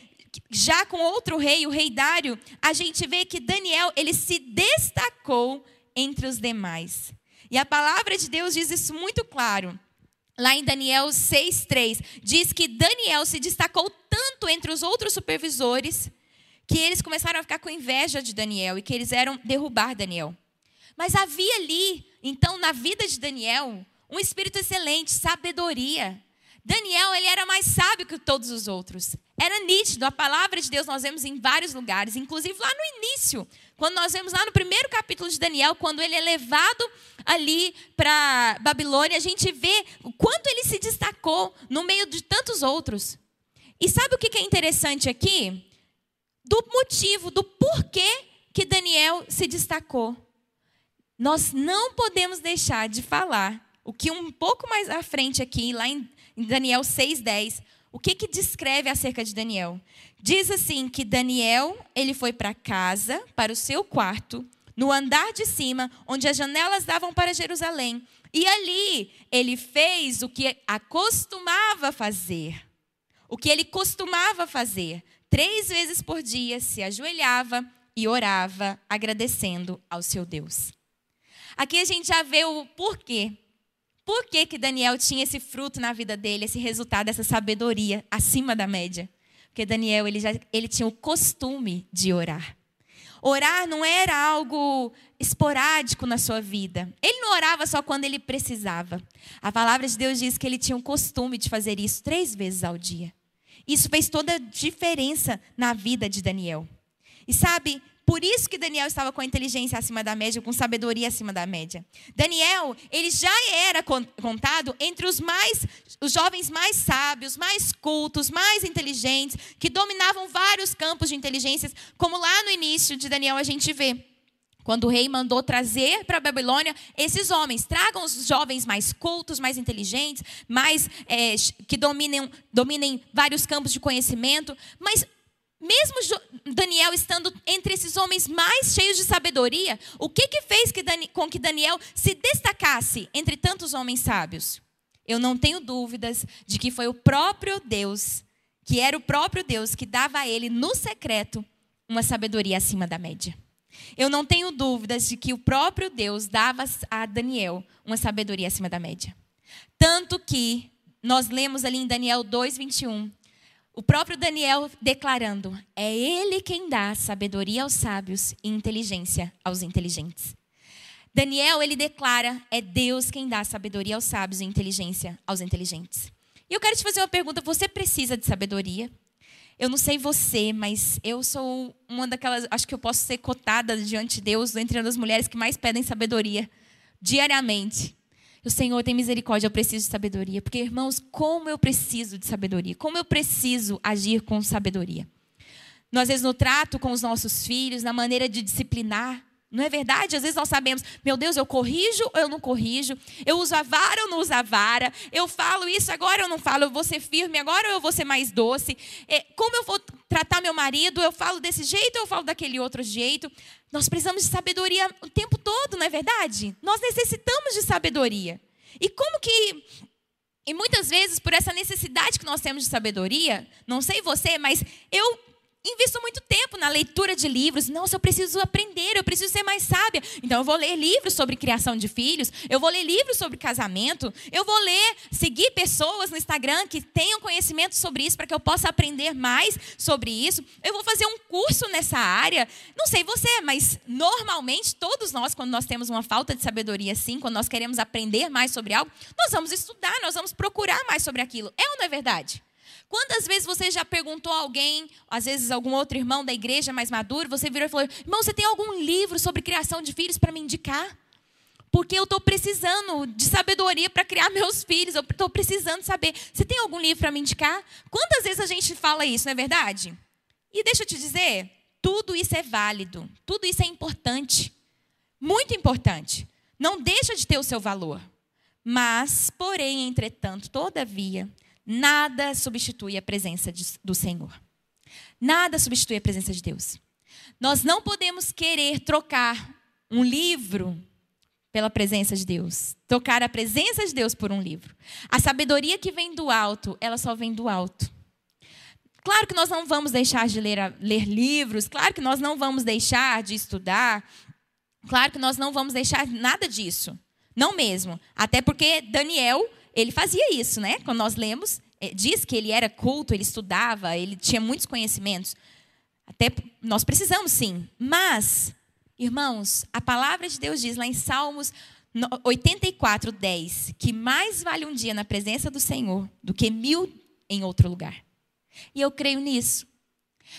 já com outro rei, o rei Dário, a gente vê que Daniel, ele se destacou entre os demais. E a palavra de Deus diz isso muito claro. Lá em Daniel 6,3, diz que Daniel se destacou tanto entre os outros supervisores que eles começaram a ficar com inveja de Daniel e que eles eram derrubar Daniel. Mas havia ali, então, na vida de Daniel, um espírito excelente, sabedoria. Daniel, ele era mais sábio que todos os outros. Era nítido, a palavra de Deus nós vemos em vários lugares, inclusive lá no início, quando nós vemos lá no primeiro capítulo de Daniel, quando ele é levado ali para Babilônia, a gente vê o quanto ele se destacou no meio de tantos outros. E sabe o que é interessante aqui? Do motivo, do porquê que Daniel se destacou. Nós não podemos deixar de falar o que um pouco mais à frente aqui, lá em Daniel 6:10, o que que descreve acerca de Daniel? Diz assim que Daniel, ele foi para casa, para o seu quarto, no andar de cima, onde as janelas davam para Jerusalém, e ali ele fez o que acostumava fazer. O que ele costumava fazer, três vezes por dia se ajoelhava e orava, agradecendo ao seu Deus. Aqui a gente já vê o porquê. Por que, que Daniel tinha esse fruto na vida dele, esse resultado, essa sabedoria acima da média? Porque Daniel ele já ele tinha o costume de orar. Orar não era algo esporádico na sua vida. Ele não orava só quando ele precisava. A palavra de Deus diz que ele tinha o costume de fazer isso três vezes ao dia. Isso fez toda a diferença na vida de Daniel. E sabe, por isso que Daniel estava com inteligência acima da média, com sabedoria acima da média. Daniel, ele já era con- contado entre os mais os jovens mais sábios, mais cultos, mais inteligentes, que dominavam vários campos de inteligências, como lá no início de Daniel a gente vê. Quando o rei mandou trazer para a Babilônia esses homens, tragam os jovens mais cultos, mais inteligentes, mais é, que dominem, dominem vários campos de conhecimento. Mas mesmo Daniel estando entre esses homens mais cheios de sabedoria, o que, que fez que com que Daniel se destacasse entre tantos homens sábios? Eu não tenho dúvidas de que foi o próprio Deus, que era o próprio Deus que dava a ele no secreto uma sabedoria acima da média. Eu não tenho dúvidas de que o próprio Deus dava a Daniel uma sabedoria acima da média. Tanto que nós lemos ali em Daniel 2:21, o próprio Daniel declarando: é ele quem dá sabedoria aos sábios e inteligência aos inteligentes. Daniel, ele declara: é Deus quem dá sabedoria aos sábios e inteligência aos inteligentes. E eu quero te fazer uma pergunta: você precisa de sabedoria? Eu não sei você, mas eu sou uma daquelas. Acho que eu posso ser cotada diante de Deus entre as mulheres que mais pedem sabedoria diariamente. O Senhor tem misericórdia, eu preciso de sabedoria. Porque, irmãos, como eu preciso de sabedoria? Como eu preciso agir com sabedoria? Nós, às vezes, no trato com os nossos filhos, na maneira de disciplinar, não é verdade? Às vezes nós sabemos, meu Deus, eu corrijo ou eu não corrijo? Eu uso a vara ou não uso a vara? Eu falo isso agora ou não falo? Eu vou ser firme agora ou eu vou ser mais doce? É, como eu vou tratar meu marido? Eu falo desse jeito ou eu falo daquele outro jeito? Nós precisamos de sabedoria o tempo todo, não é verdade? Nós necessitamos de sabedoria. E como que e muitas vezes, por essa necessidade que nós temos de sabedoria, não sei você, mas eu invisto muito tempo na leitura de livros. Nossa, eu preciso aprender, eu preciso ser mais sábia. Então, eu vou ler livros sobre criação de filhos, eu vou ler livros sobre casamento, eu vou ler, seguir pessoas no Instagram que tenham conhecimento sobre isso, para que eu possa aprender mais sobre isso. Eu vou fazer um curso nessa área. Não sei você, mas normalmente, todos nós, quando nós temos uma falta de sabedoria assim, quando nós queremos aprender mais sobre algo, nós vamos estudar, nós vamos procurar mais sobre aquilo. É ou não é verdade? Quantas vezes você já perguntou a alguém, às vezes algum outro irmão da igreja mais maduro, você virou e falou: irmão, você tem algum livro sobre criação de filhos para me indicar? Porque eu estou precisando de sabedoria para criar meus filhos, eu estou precisando saber. Você tem algum livro para me indicar? Quantas vezes a gente fala isso, não é verdade? E deixa eu te dizer, tudo isso é válido, tudo isso é importante, muito importante. Não deixa de ter o seu valor. Mas, porém, entretanto, todavia, nada substitui a presença de, do Senhor. Nada substitui a presença de Deus. Nós não podemos querer trocar um livro pela presença de Deus. Trocar a presença de Deus por um livro. A sabedoria que vem do alto, ela só vem do alto. Claro que nós não vamos deixar de ler, ler livros, claro que nós não vamos deixar de estudar, claro que nós não vamos deixar nada disso. Não mesmo. Até porque Daniel, ele fazia isso, né? Quando nós lemos, diz que ele era culto, ele estudava, ele tinha muitos conhecimentos. Até nós precisamos sim. Mas, irmãos, a palavra de Deus diz lá em Salmos 84, 10, que mais vale um dia na presença do Senhor do que mil em outro lugar. E eu creio nisso.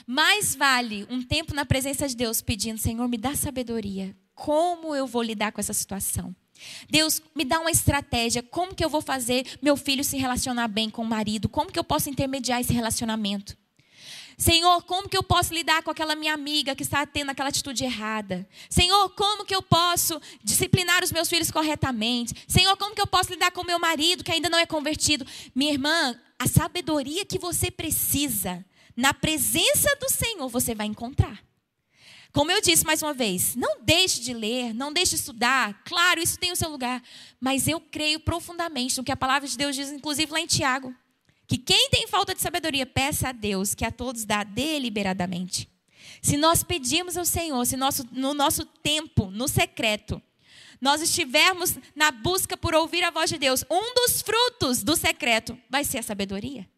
Mais vale um tempo na presença de Deus pedindo, Senhor, me dá sabedoria. Como eu vou lidar com essa situação? Deus, me dá uma estratégia. Como que eu vou fazer meu filho se relacionar bem com o marido? Como que eu posso intermediar esse relacionamento? Senhor, como que eu posso lidar com aquela minha amiga que está tendo aquela atitude errada? Senhor, como que eu posso disciplinar os meus filhos corretamente? Senhor, como que eu posso lidar com meu marido que ainda não é convertido? Minha irmã, a sabedoria que você precisa na presença do Senhor você vai encontrar. Como eu disse mais uma vez, não deixe de ler, não deixe de estudar. Claro, isso tem o seu lugar. Mas eu creio profundamente no que a palavra de Deus diz, inclusive lá em Tiago que quem tem falta de sabedoria, peça a Deus, que a todos dá deliberadamente. Se nós pedirmos ao Senhor, se nosso, no nosso tempo, no secreto, nós estivermos na busca por ouvir a voz de Deus, um dos frutos do secreto vai ser a sabedoria.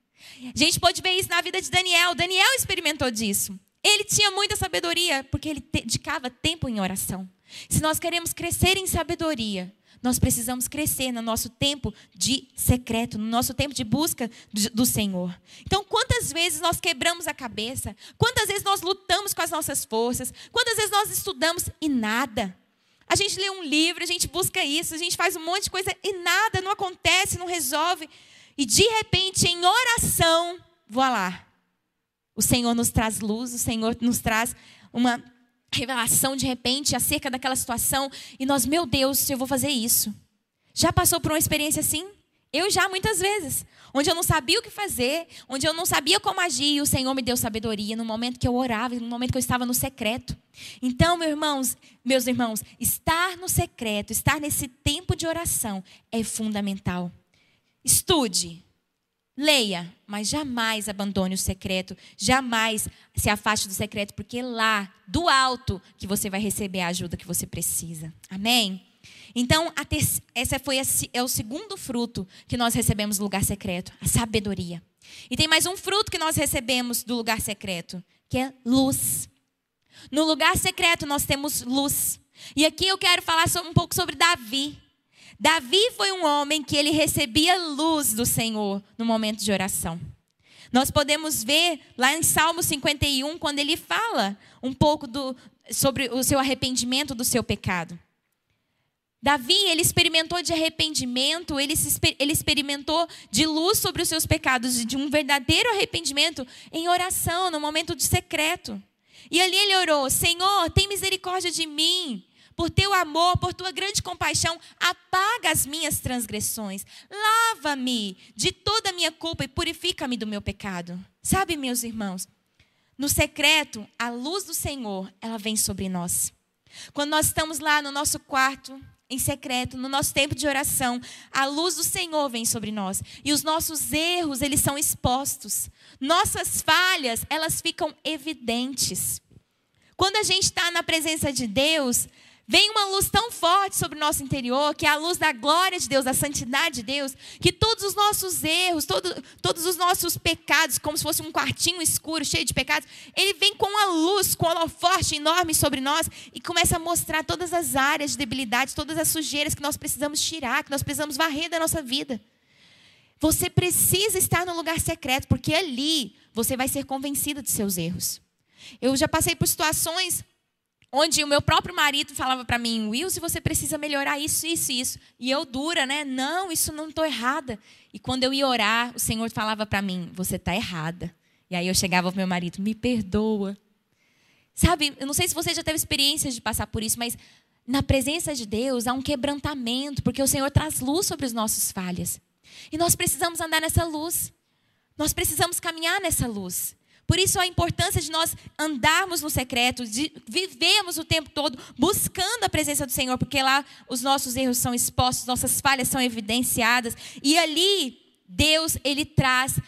A gente pode ver isso na vida de Daniel. Daniel experimentou disso. Ele tinha muita sabedoria porque ele dedicava tempo em oração. Se nós queremos crescer em sabedoria, nós precisamos crescer no nosso tempo de secreto, no nosso tempo de busca do Senhor. Então, quantas vezes nós quebramos a cabeça? Quantas vezes nós lutamos com as nossas forças? Quantas vezes nós estudamos e nada? A gente lê um livro, a gente busca isso, a gente faz um monte de coisa e nada, não acontece, não resolve. E de repente, em oração, vou lá. O Senhor nos traz luz, o Senhor nos traz uma revelação de repente acerca daquela situação e nós, meu Deus, eu vou fazer isso. Já passou por uma experiência assim? Eu já muitas vezes, onde eu não sabia o que fazer, onde eu não sabia como agir, e o Senhor me deu sabedoria no momento que eu orava, no momento que eu estava no secreto. Então, meus irmãos, meus irmãos, estar no secreto, estar nesse tempo de oração é fundamental. Estude, Leia, mas jamais abandone o secreto, jamais se afaste do secreto, porque é lá, do alto, que você vai receber a ajuda que você precisa. Amém? Então, esse foi é o segundo fruto que nós recebemos do lugar secreto, a sabedoria. E tem mais um fruto que nós recebemos do lugar secreto, que é luz. No lugar secreto nós temos luz. E aqui eu quero falar um pouco sobre Davi. Davi foi um homem que ele recebia luz do Senhor no momento de oração. Nós podemos ver lá em Salmo 51, quando ele fala um pouco do, sobre o seu arrependimento do seu pecado. Davi, ele experimentou de arrependimento, ele, ele experimentou de luz sobre os seus pecados, de um verdadeiro arrependimento em oração, no momento de secreto. E ali ele orou: Senhor, tem misericórdia de mim, por teu amor, por tua grande compaixão, apaga as minhas transgressões. Lava-me de toda a minha culpa e purifica-me do meu pecado. Sabe, meus irmãos, no secreto, a luz do Senhor, ela vem sobre nós. Quando nós estamos lá no nosso quarto, em secreto, no nosso tempo de oração, a luz do Senhor vem sobre nós e os nossos erros, eles são expostos. Nossas falhas, elas ficam evidentes. Quando a gente está na presença de Deus, Vem uma luz tão forte sobre o nosso interior, que é a luz da glória de Deus, da santidade de Deus, que todos os nossos erros, todo, todos os nossos pecados, como se fosse um quartinho escuro, cheio de pecados, ele vem com a luz, com a forte enorme sobre nós e começa a mostrar todas as áreas de debilidade, todas as sujeiras que nós precisamos tirar, que nós precisamos varrer da nossa vida. Você precisa estar no lugar secreto, porque ali você vai ser convencido de seus erros. Eu já passei por situações onde o meu próprio marido falava para mim, Will, se você precisa melhorar isso, isso isso. E eu dura, né? Não, isso não estou errada. E quando eu ia orar, o Senhor falava para mim, você está errada. E aí eu chegava para meu marido, me perdoa. Sabe, eu não sei se você já teve experiência de passar por isso, mas na presença de Deus há um quebrantamento, porque o Senhor traz luz sobre as nossas falhas. E nós precisamos andar nessa luz. Nós precisamos caminhar nessa luz. Por isso a importância de nós andarmos no secreto, de vivermos o tempo todo buscando a presença do Senhor, porque lá os nossos erros são expostos, nossas falhas são evidenciadas, e ali Deus ele traz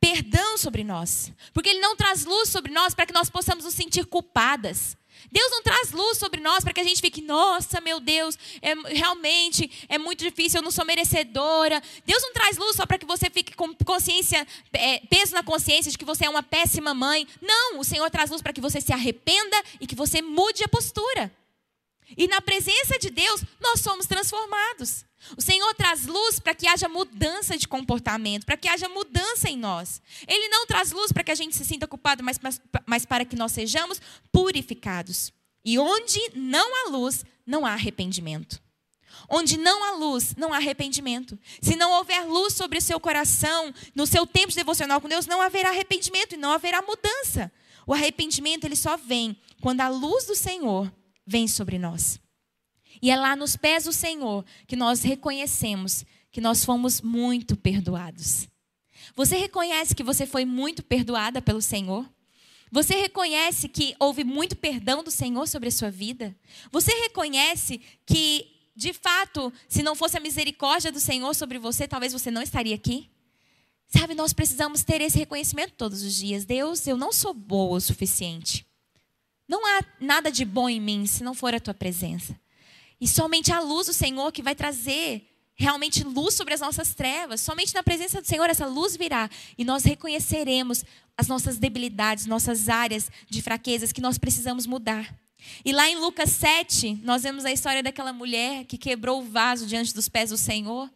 perdão sobre nós, porque ele não traz luz sobre nós para que nós possamos nos sentir culpadas. Deus não traz luz sobre nós para que a gente fique, nossa, meu Deus, é, realmente é muito difícil, eu não sou merecedora. Deus não traz luz só para que você fique com consciência, é, peso na consciência de que você é uma péssima mãe. Não, o Senhor traz luz para que você se arrependa e que você mude a postura. E na presença de Deus, nós somos transformados. O Senhor traz luz para que haja mudança de comportamento, para que haja mudança em nós. Ele não traz luz para que a gente se sinta culpado, mas, mas, mas para que nós sejamos purificados. E onde não há luz, não há arrependimento. Onde não há luz, não há arrependimento. Se não houver luz sobre o seu coração, no seu tempo de devocional com Deus, não haverá arrependimento e não haverá mudança. O arrependimento ele só vem quando a luz do Senhor vem sobre nós. E é lá nos pés do Senhor que nós reconhecemos que nós fomos muito perdoados. Você reconhece que você foi muito perdoada pelo Senhor? Você reconhece que houve muito perdão do Senhor sobre a sua vida? Você reconhece que, de fato, se não fosse a misericórdia do Senhor sobre você, talvez você não estaria aqui? Sabe, nós precisamos ter esse reconhecimento todos os dias. Deus, eu não sou boa o suficiente. Não há nada de bom em mim se não for a tua presença. E somente a luz do Senhor que vai trazer realmente luz sobre as nossas trevas. Somente na presença do Senhor essa luz virá e nós reconheceremos as nossas debilidades, nossas áreas de fraquezas que nós precisamos mudar. E lá em Lucas 7, nós vemos a história daquela mulher que quebrou o vaso diante dos pés do Senhor.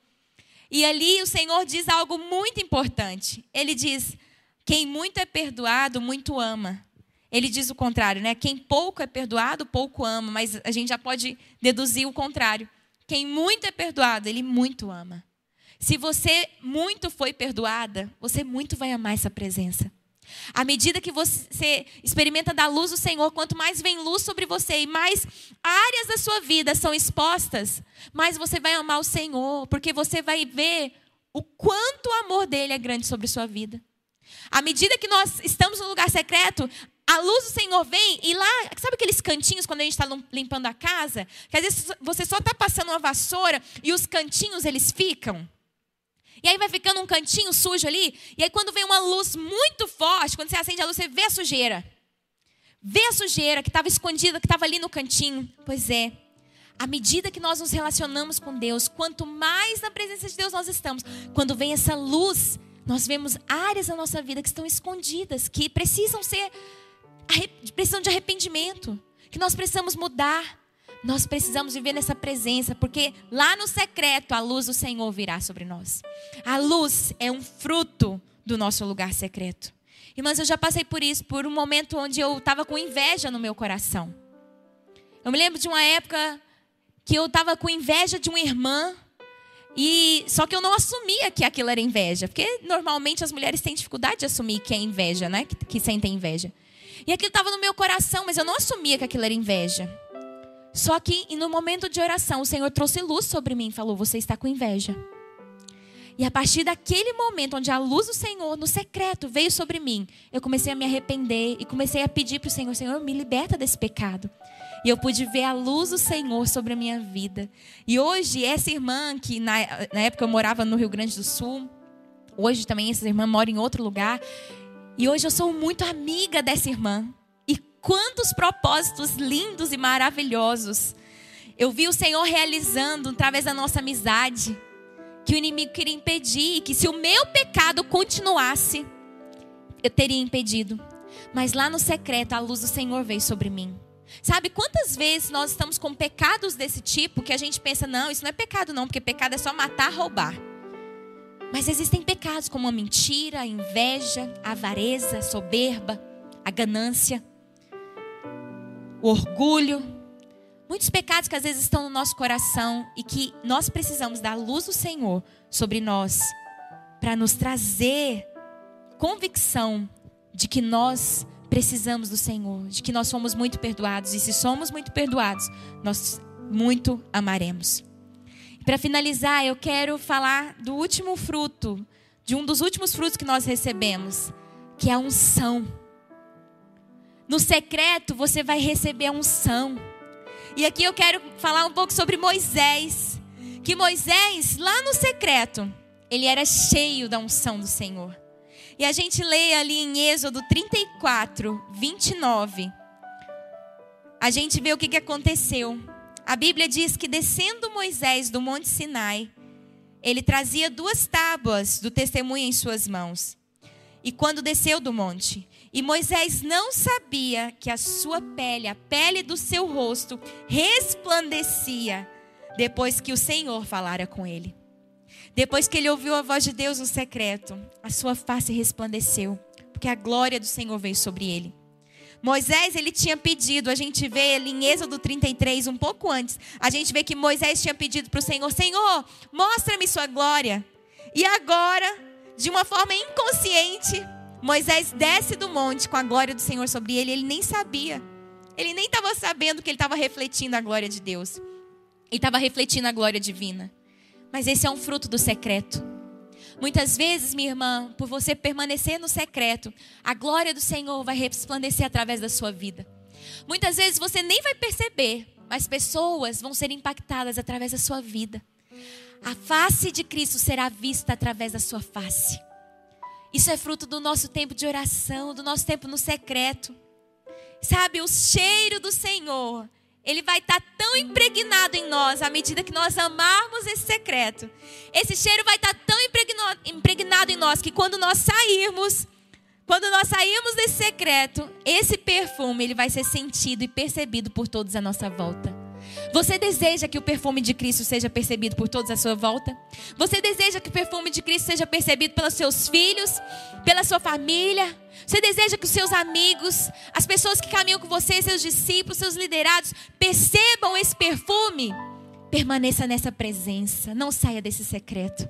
E ali o Senhor diz algo muito importante. Ele diz: Quem muito é perdoado, muito ama. Ele diz o contrário, né? Quem pouco é perdoado, pouco ama. Mas a gente já pode deduzir o contrário. Quem muito é perdoado, ele muito ama. Se você muito foi perdoada, você muito vai amar essa presença. À medida que você experimenta da luz do Senhor, quanto mais vem luz sobre você e mais áreas da sua vida são expostas, mais você vai amar o Senhor, porque você vai ver o quanto o amor dele é grande sobre sua vida. À medida que nós estamos no lugar secreto, a luz do Senhor vem e lá, sabe aqueles cantinhos quando a gente está limpando a casa? Que às vezes você só está passando uma vassoura e os cantinhos eles ficam. E aí vai ficando um cantinho sujo ali. E aí quando vem uma luz muito forte, quando você acende a luz, você vê a sujeira. Vê a sujeira que estava escondida, que estava ali no cantinho. Pois é. À medida que nós nos relacionamos com Deus, quanto mais na presença de Deus nós estamos, quando vem essa luz, nós vemos áreas da nossa vida que estão escondidas, que precisam ser precisam de arrependimento, que nós precisamos mudar. Nós precisamos viver nessa presença, porque lá no secreto a luz do Senhor virá sobre nós. A luz é um fruto do nosso lugar secreto. Irmãs, eu já passei por isso, por um momento onde eu estava com inveja no meu coração. Eu me lembro de uma época que eu estava com inveja de uma irmã, e só que eu não assumia que aquilo era inveja, porque normalmente as mulheres têm dificuldade de assumir que é inveja, né? Que, que sentem inveja. E aquilo estava no meu coração, mas eu não assumia que aquilo era inveja. Só que no momento de oração, o Senhor trouxe luz sobre mim e falou: Você está com inveja. E a partir daquele momento onde a luz do Senhor, no secreto, veio sobre mim, eu comecei a me arrepender e comecei a pedir para o Senhor: Senhor, me liberta desse pecado. E eu pude ver a luz do Senhor sobre a minha vida. E hoje, essa irmã, que na, na época eu morava no Rio Grande do Sul, hoje também essa irmã mora em outro lugar, e hoje eu sou muito amiga dessa irmã. E quantos propósitos lindos e maravilhosos eu vi o Senhor realizando através da nossa amizade. Que o inimigo queria impedir, que se o meu pecado continuasse, eu teria impedido. Mas lá no secreto, a luz do Senhor veio sobre mim. Sabe quantas vezes nós estamos com pecados desse tipo que a gente pensa, não, isso não é pecado, não, porque pecado é só matar, roubar. Mas existem pecados como a mentira, a inveja, a avareza, a soberba, a ganância, o orgulho. Muitos pecados que às vezes estão no nosso coração e que nós precisamos da luz do Senhor sobre nós para nos trazer convicção de que nós precisamos do Senhor, de que nós somos muito perdoados e se somos muito perdoados, nós muito amaremos. Para finalizar, eu quero falar do último fruto, de um dos últimos frutos que nós recebemos, que é a unção. No secreto você vai receber a unção. E aqui eu quero falar um pouco sobre Moisés. Que Moisés, lá no secreto, ele era cheio da unção do Senhor. E a gente lê ali em Êxodo 34, 29. A gente vê o que, que aconteceu. A Bíblia diz que descendo Moisés do Monte Sinai, ele trazia duas tábuas do testemunho em suas mãos. E quando desceu do monte, e Moisés não sabia que a sua pele, a pele do seu rosto, resplandecia depois que o Senhor falara com ele. Depois que ele ouviu a voz de Deus no secreto, a sua face resplandeceu, porque a glória do Senhor veio sobre ele. Moisés, ele tinha pedido, a gente vê ali em Êxodo 33, um pouco antes, a gente vê que Moisés tinha pedido para o Senhor: Senhor, mostra-me sua glória. E agora, de uma forma inconsciente, Moisés desce do monte com a glória do Senhor sobre ele, ele nem sabia. Ele nem estava sabendo que ele estava refletindo a glória de Deus. Ele estava refletindo a glória divina. Mas esse é um fruto do secreto. Muitas vezes, minha irmã, por você permanecer no secreto, a glória do Senhor vai resplandecer através da sua vida. Muitas vezes você nem vai perceber, mas pessoas vão ser impactadas através da sua vida. A face de Cristo será vista através da sua face. Isso é fruto do nosso tempo de oração, do nosso tempo no secreto. Sabe, o cheiro do Senhor, ele vai estar tão impregnado em nós à medida que nós amarmos esse secreto. Esse cheiro vai estar tão impregno- impregnado em nós que quando nós sairmos, quando nós sairmos desse secreto, esse perfume ele vai ser sentido e percebido por todos à nossa volta. Você deseja que o perfume de Cristo seja percebido por todos à sua volta? Você deseja que o perfume de Cristo seja percebido pelos seus filhos, pela sua família? Você deseja que os seus amigos, as pessoas que caminham com você, seus discípulos, seus liderados, percebam esse perfume? Permaneça nessa presença, não saia desse secreto.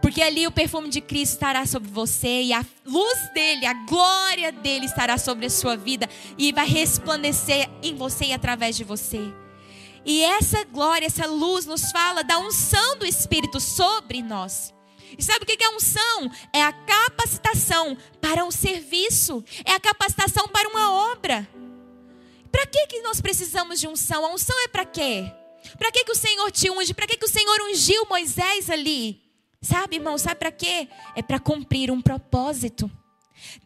Porque ali o perfume de Cristo estará sobre você e a luz dele, a glória dele estará sobre a sua vida e vai resplandecer em você e através de você. E essa glória, essa luz nos fala da unção do Espírito sobre nós. E sabe o que é unção? É a capacitação para um serviço, é a capacitação para uma obra. Para que, que nós precisamos de unção? A unção é para quê? Para que, que o Senhor te unge? Para que, que o Senhor ungiu Moisés ali? Sabe, irmão, sabe para quê? É para cumprir um propósito.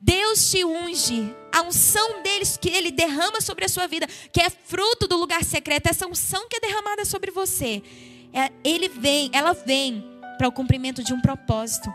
Deus te unge, a unção deles que ele derrama sobre a sua vida, que é fruto do lugar secreto, essa unção que é derramada sobre você, é, ele vem, ela vem para o cumprimento de um propósito.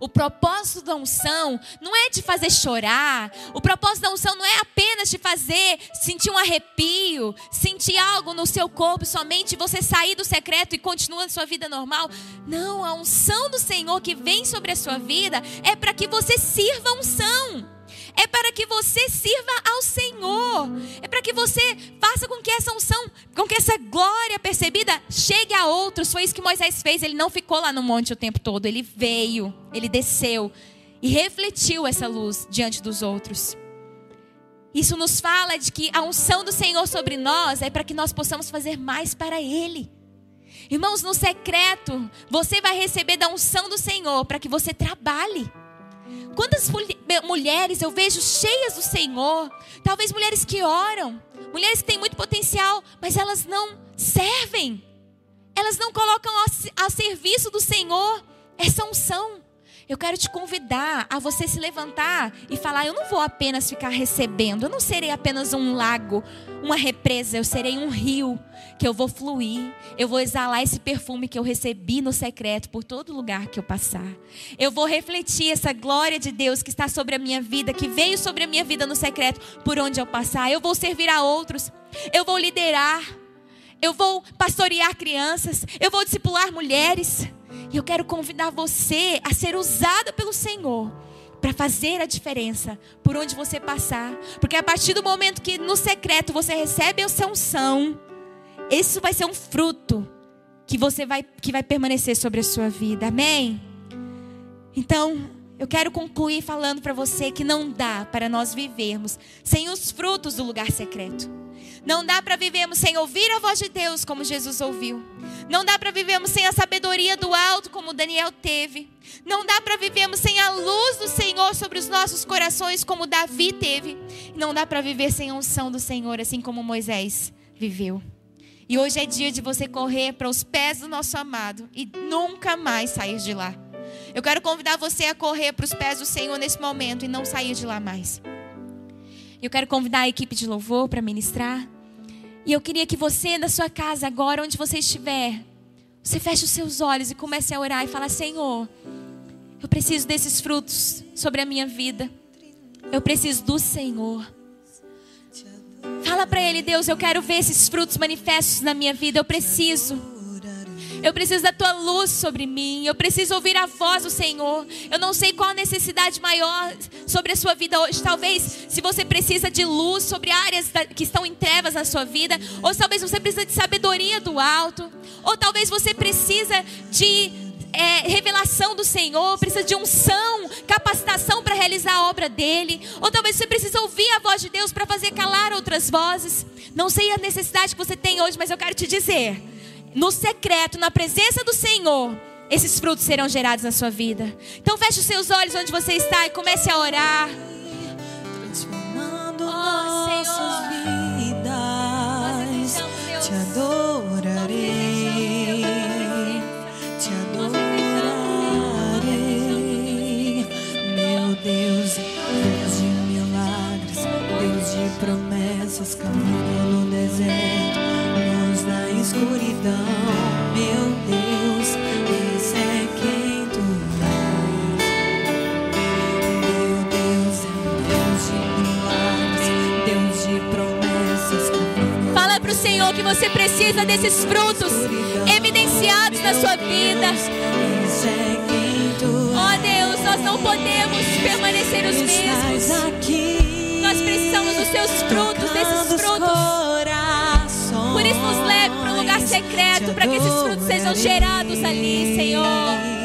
O propósito da unção não é te fazer chorar. O propósito da unção não é apenas te fazer sentir um arrepio, sentir algo no seu corpo somente você sair do secreto e continuar sua vida normal. Não, a unção do Senhor que vem sobre a sua vida é para que você sirva a unção. É para que você sirva ao Senhor. É para que você faça com que essa unção, com que essa glória percebida chegue a outros. Foi isso que Moisés fez. Ele não ficou lá no monte o tempo todo. Ele veio, ele desceu e refletiu essa luz diante dos outros. Isso nos fala de que a unção do Senhor sobre nós é para que nós possamos fazer mais para Ele. Irmãos, no secreto, você vai receber da unção do Senhor para que você trabalhe. Quantas mulheres eu vejo cheias do Senhor, talvez mulheres que oram, mulheres que têm muito potencial, mas elas não servem, elas não colocam ao serviço do Senhor essa unção. Eu quero te convidar a você se levantar e falar: eu não vou apenas ficar recebendo, eu não serei apenas um lago, uma represa, eu serei um rio que eu vou fluir, eu vou exalar esse perfume que eu recebi no secreto por todo lugar que eu passar. Eu vou refletir essa glória de Deus que está sobre a minha vida, que veio sobre a minha vida no secreto por onde eu passar. Eu vou servir a outros, eu vou liderar, eu vou pastorear crianças, eu vou discipular mulheres. E eu quero convidar você a ser usada pelo Senhor para fazer a diferença por onde você passar. Porque a partir do momento que no secreto você recebe a sua unção, isso vai ser um fruto que você vai que vai permanecer sobre a sua vida. Amém? Então, eu quero concluir falando para você que não dá para nós vivermos sem os frutos do lugar secreto. Não dá para vivermos sem ouvir a voz de Deus, como Jesus ouviu. Não dá para vivermos sem a sabedoria do alto, como Daniel teve. Não dá para vivermos sem a luz do Senhor sobre os nossos corações, como Davi teve. Não dá para viver sem a unção do Senhor, assim como Moisés viveu. E hoje é dia de você correr para os pés do nosso amado e nunca mais sair de lá. Eu quero convidar você a correr para os pés do Senhor nesse momento e não sair de lá mais. Eu quero convidar a equipe de louvor para ministrar. E eu queria que você, na sua casa, agora, onde você estiver, você feche os seus olhos e comece a orar e falar: Senhor, eu preciso desses frutos sobre a minha vida. Eu preciso do Senhor. Fala para Ele, Deus, eu quero ver esses frutos manifestos na minha vida. Eu preciso. Eu preciso da tua luz sobre mim. Eu preciso ouvir a voz do Senhor. Eu não sei qual a necessidade maior sobre a sua vida hoje. Talvez se você precisa de luz sobre áreas que estão em trevas na sua vida, ou talvez você precisa de sabedoria do alto, ou talvez você precisa de é, revelação do Senhor, precisa de unção, capacitação para realizar a obra dele, ou talvez você precisa ouvir a voz de Deus para fazer calar outras vozes. Não sei a necessidade que você tem hoje, mas eu quero te dizer: no secreto, na presença do Senhor, esses frutos serão gerados na sua vida. Então feche os seus olhos onde você está e comece a orar. transformando Oh, nossas vidas. Te adorarei, te adorarei, meu Deus, Deus de milagres, Deus de promessas, caminho que você precisa desses frutos evidenciados na sua vida. É tu Oh Deus, nós não podemos permanecer os mesmos. Nós precisamos dos seus frutos, desses frutos. Para que esses frutos sejam gerados ali, Senhor.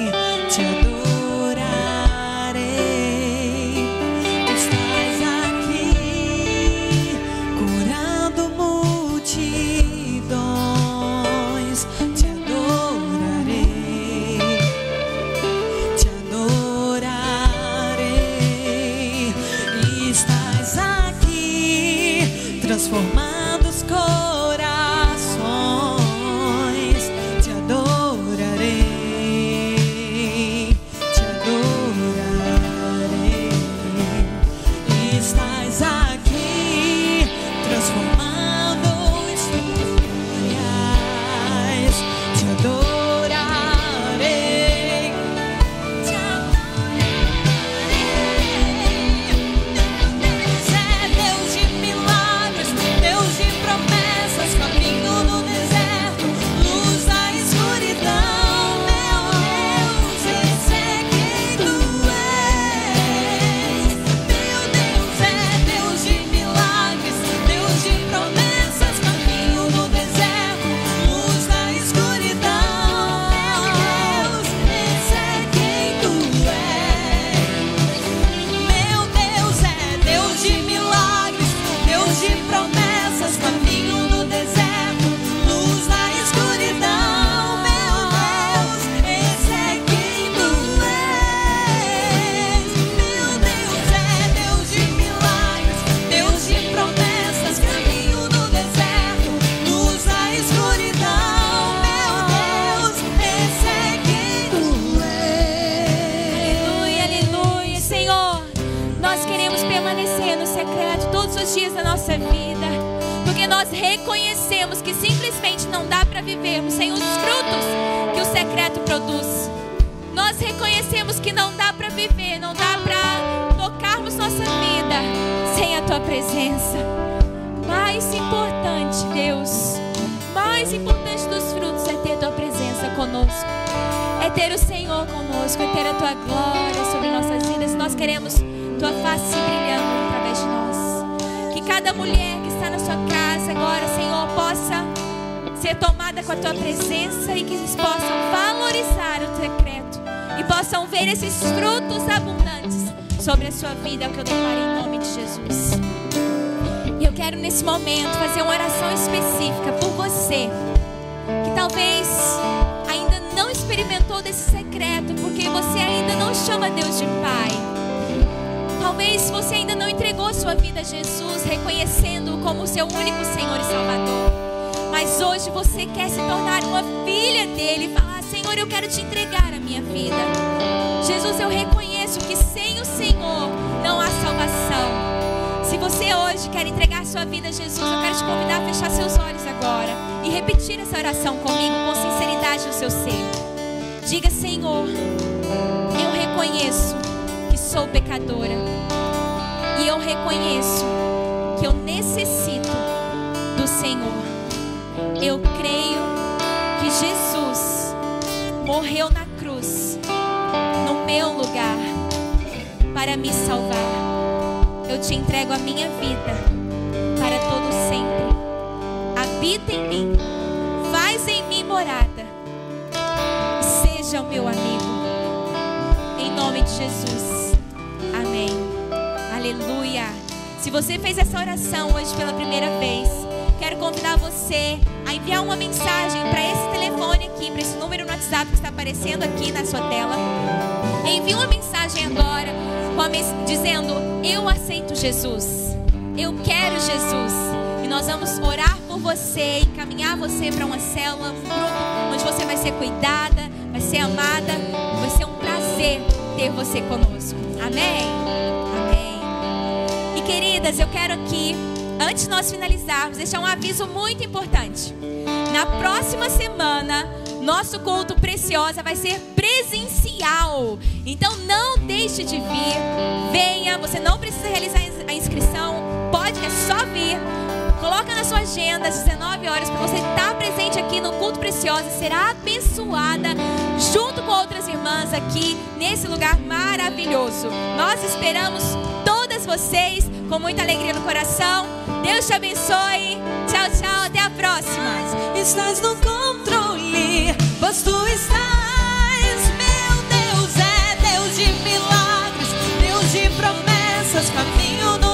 Os dias da nossa vida, porque nós reconhecemos que simplesmente não dá para vivermos sem os frutos que o secreto produz. Nós reconhecemos que não dá para viver, não dá para tocarmos nossa vida sem a tua presença. Mais importante, Deus, mais importante dos frutos é ter tua presença conosco é ter o Senhor conosco, é ter a tua glória sobre nossas vidas. Nós queremos tua face brilhando através de nós. Cada mulher que está na sua casa agora, Senhor, possa ser tomada com a tua presença e que eles possam valorizar o secreto e possam ver esses frutos abundantes sobre a sua vida, é o que eu declaro em nome de Jesus. E eu quero nesse momento fazer uma oração específica por você que talvez ainda não experimentou desse secreto, porque você ainda não chama Deus de Pai. Talvez você ainda não entregou sua vida a Jesus, reconhecendo-o como seu único Senhor e Salvador. Mas hoje você quer se tornar uma filha dele e falar: Senhor, eu quero te entregar a minha vida. Jesus, eu reconheço que sem o Senhor não há salvação. Se você hoje quer entregar sua vida a Jesus, eu quero te convidar a fechar seus olhos agora e repetir essa oração comigo com sinceridade no seu ser. Diga, Senhor, eu reconheço sou pecadora e eu reconheço que eu necessito do Senhor. Eu creio que Jesus morreu na cruz, no meu lugar, para me salvar. Eu te entrego a minha vida para todo sempre. Habita em mim, faz em mim morada. Seja o meu amigo. Em nome de Jesus. Amém. Aleluia. Se você fez essa oração hoje pela primeira vez, quero convidar você a enviar uma mensagem para esse telefone aqui, para esse número no WhatsApp que está aparecendo aqui na sua tela. Envie uma mensagem agora dizendo: Eu aceito Jesus. Eu quero Jesus. E nós vamos orar por você, encaminhar você para uma célula, um grupo onde você vai ser cuidada, vai ser amada. Vai ser um prazer ter você conosco. Amém? Amém. E queridas, eu quero aqui, antes de nós finalizarmos, deixar um aviso muito importante. Na próxima semana, nosso culto preciosa vai ser presencial. Então não deixe de vir. Venha, você não precisa realizar a inscrição, pode é só vir. Coloca na sua agenda às 19 horas para você estar presente aqui no culto preciosa, será abençoada junto com outras irmãs aqui nesse lugar maravilhoso. Nós esperamos todas vocês com muita alegria no coração. Deus te abençoe. Tchau, tchau. Até a próxima. Estás no controle, pois tu estás. Meu Deus é Deus de milagres, Deus de promessas, caminho do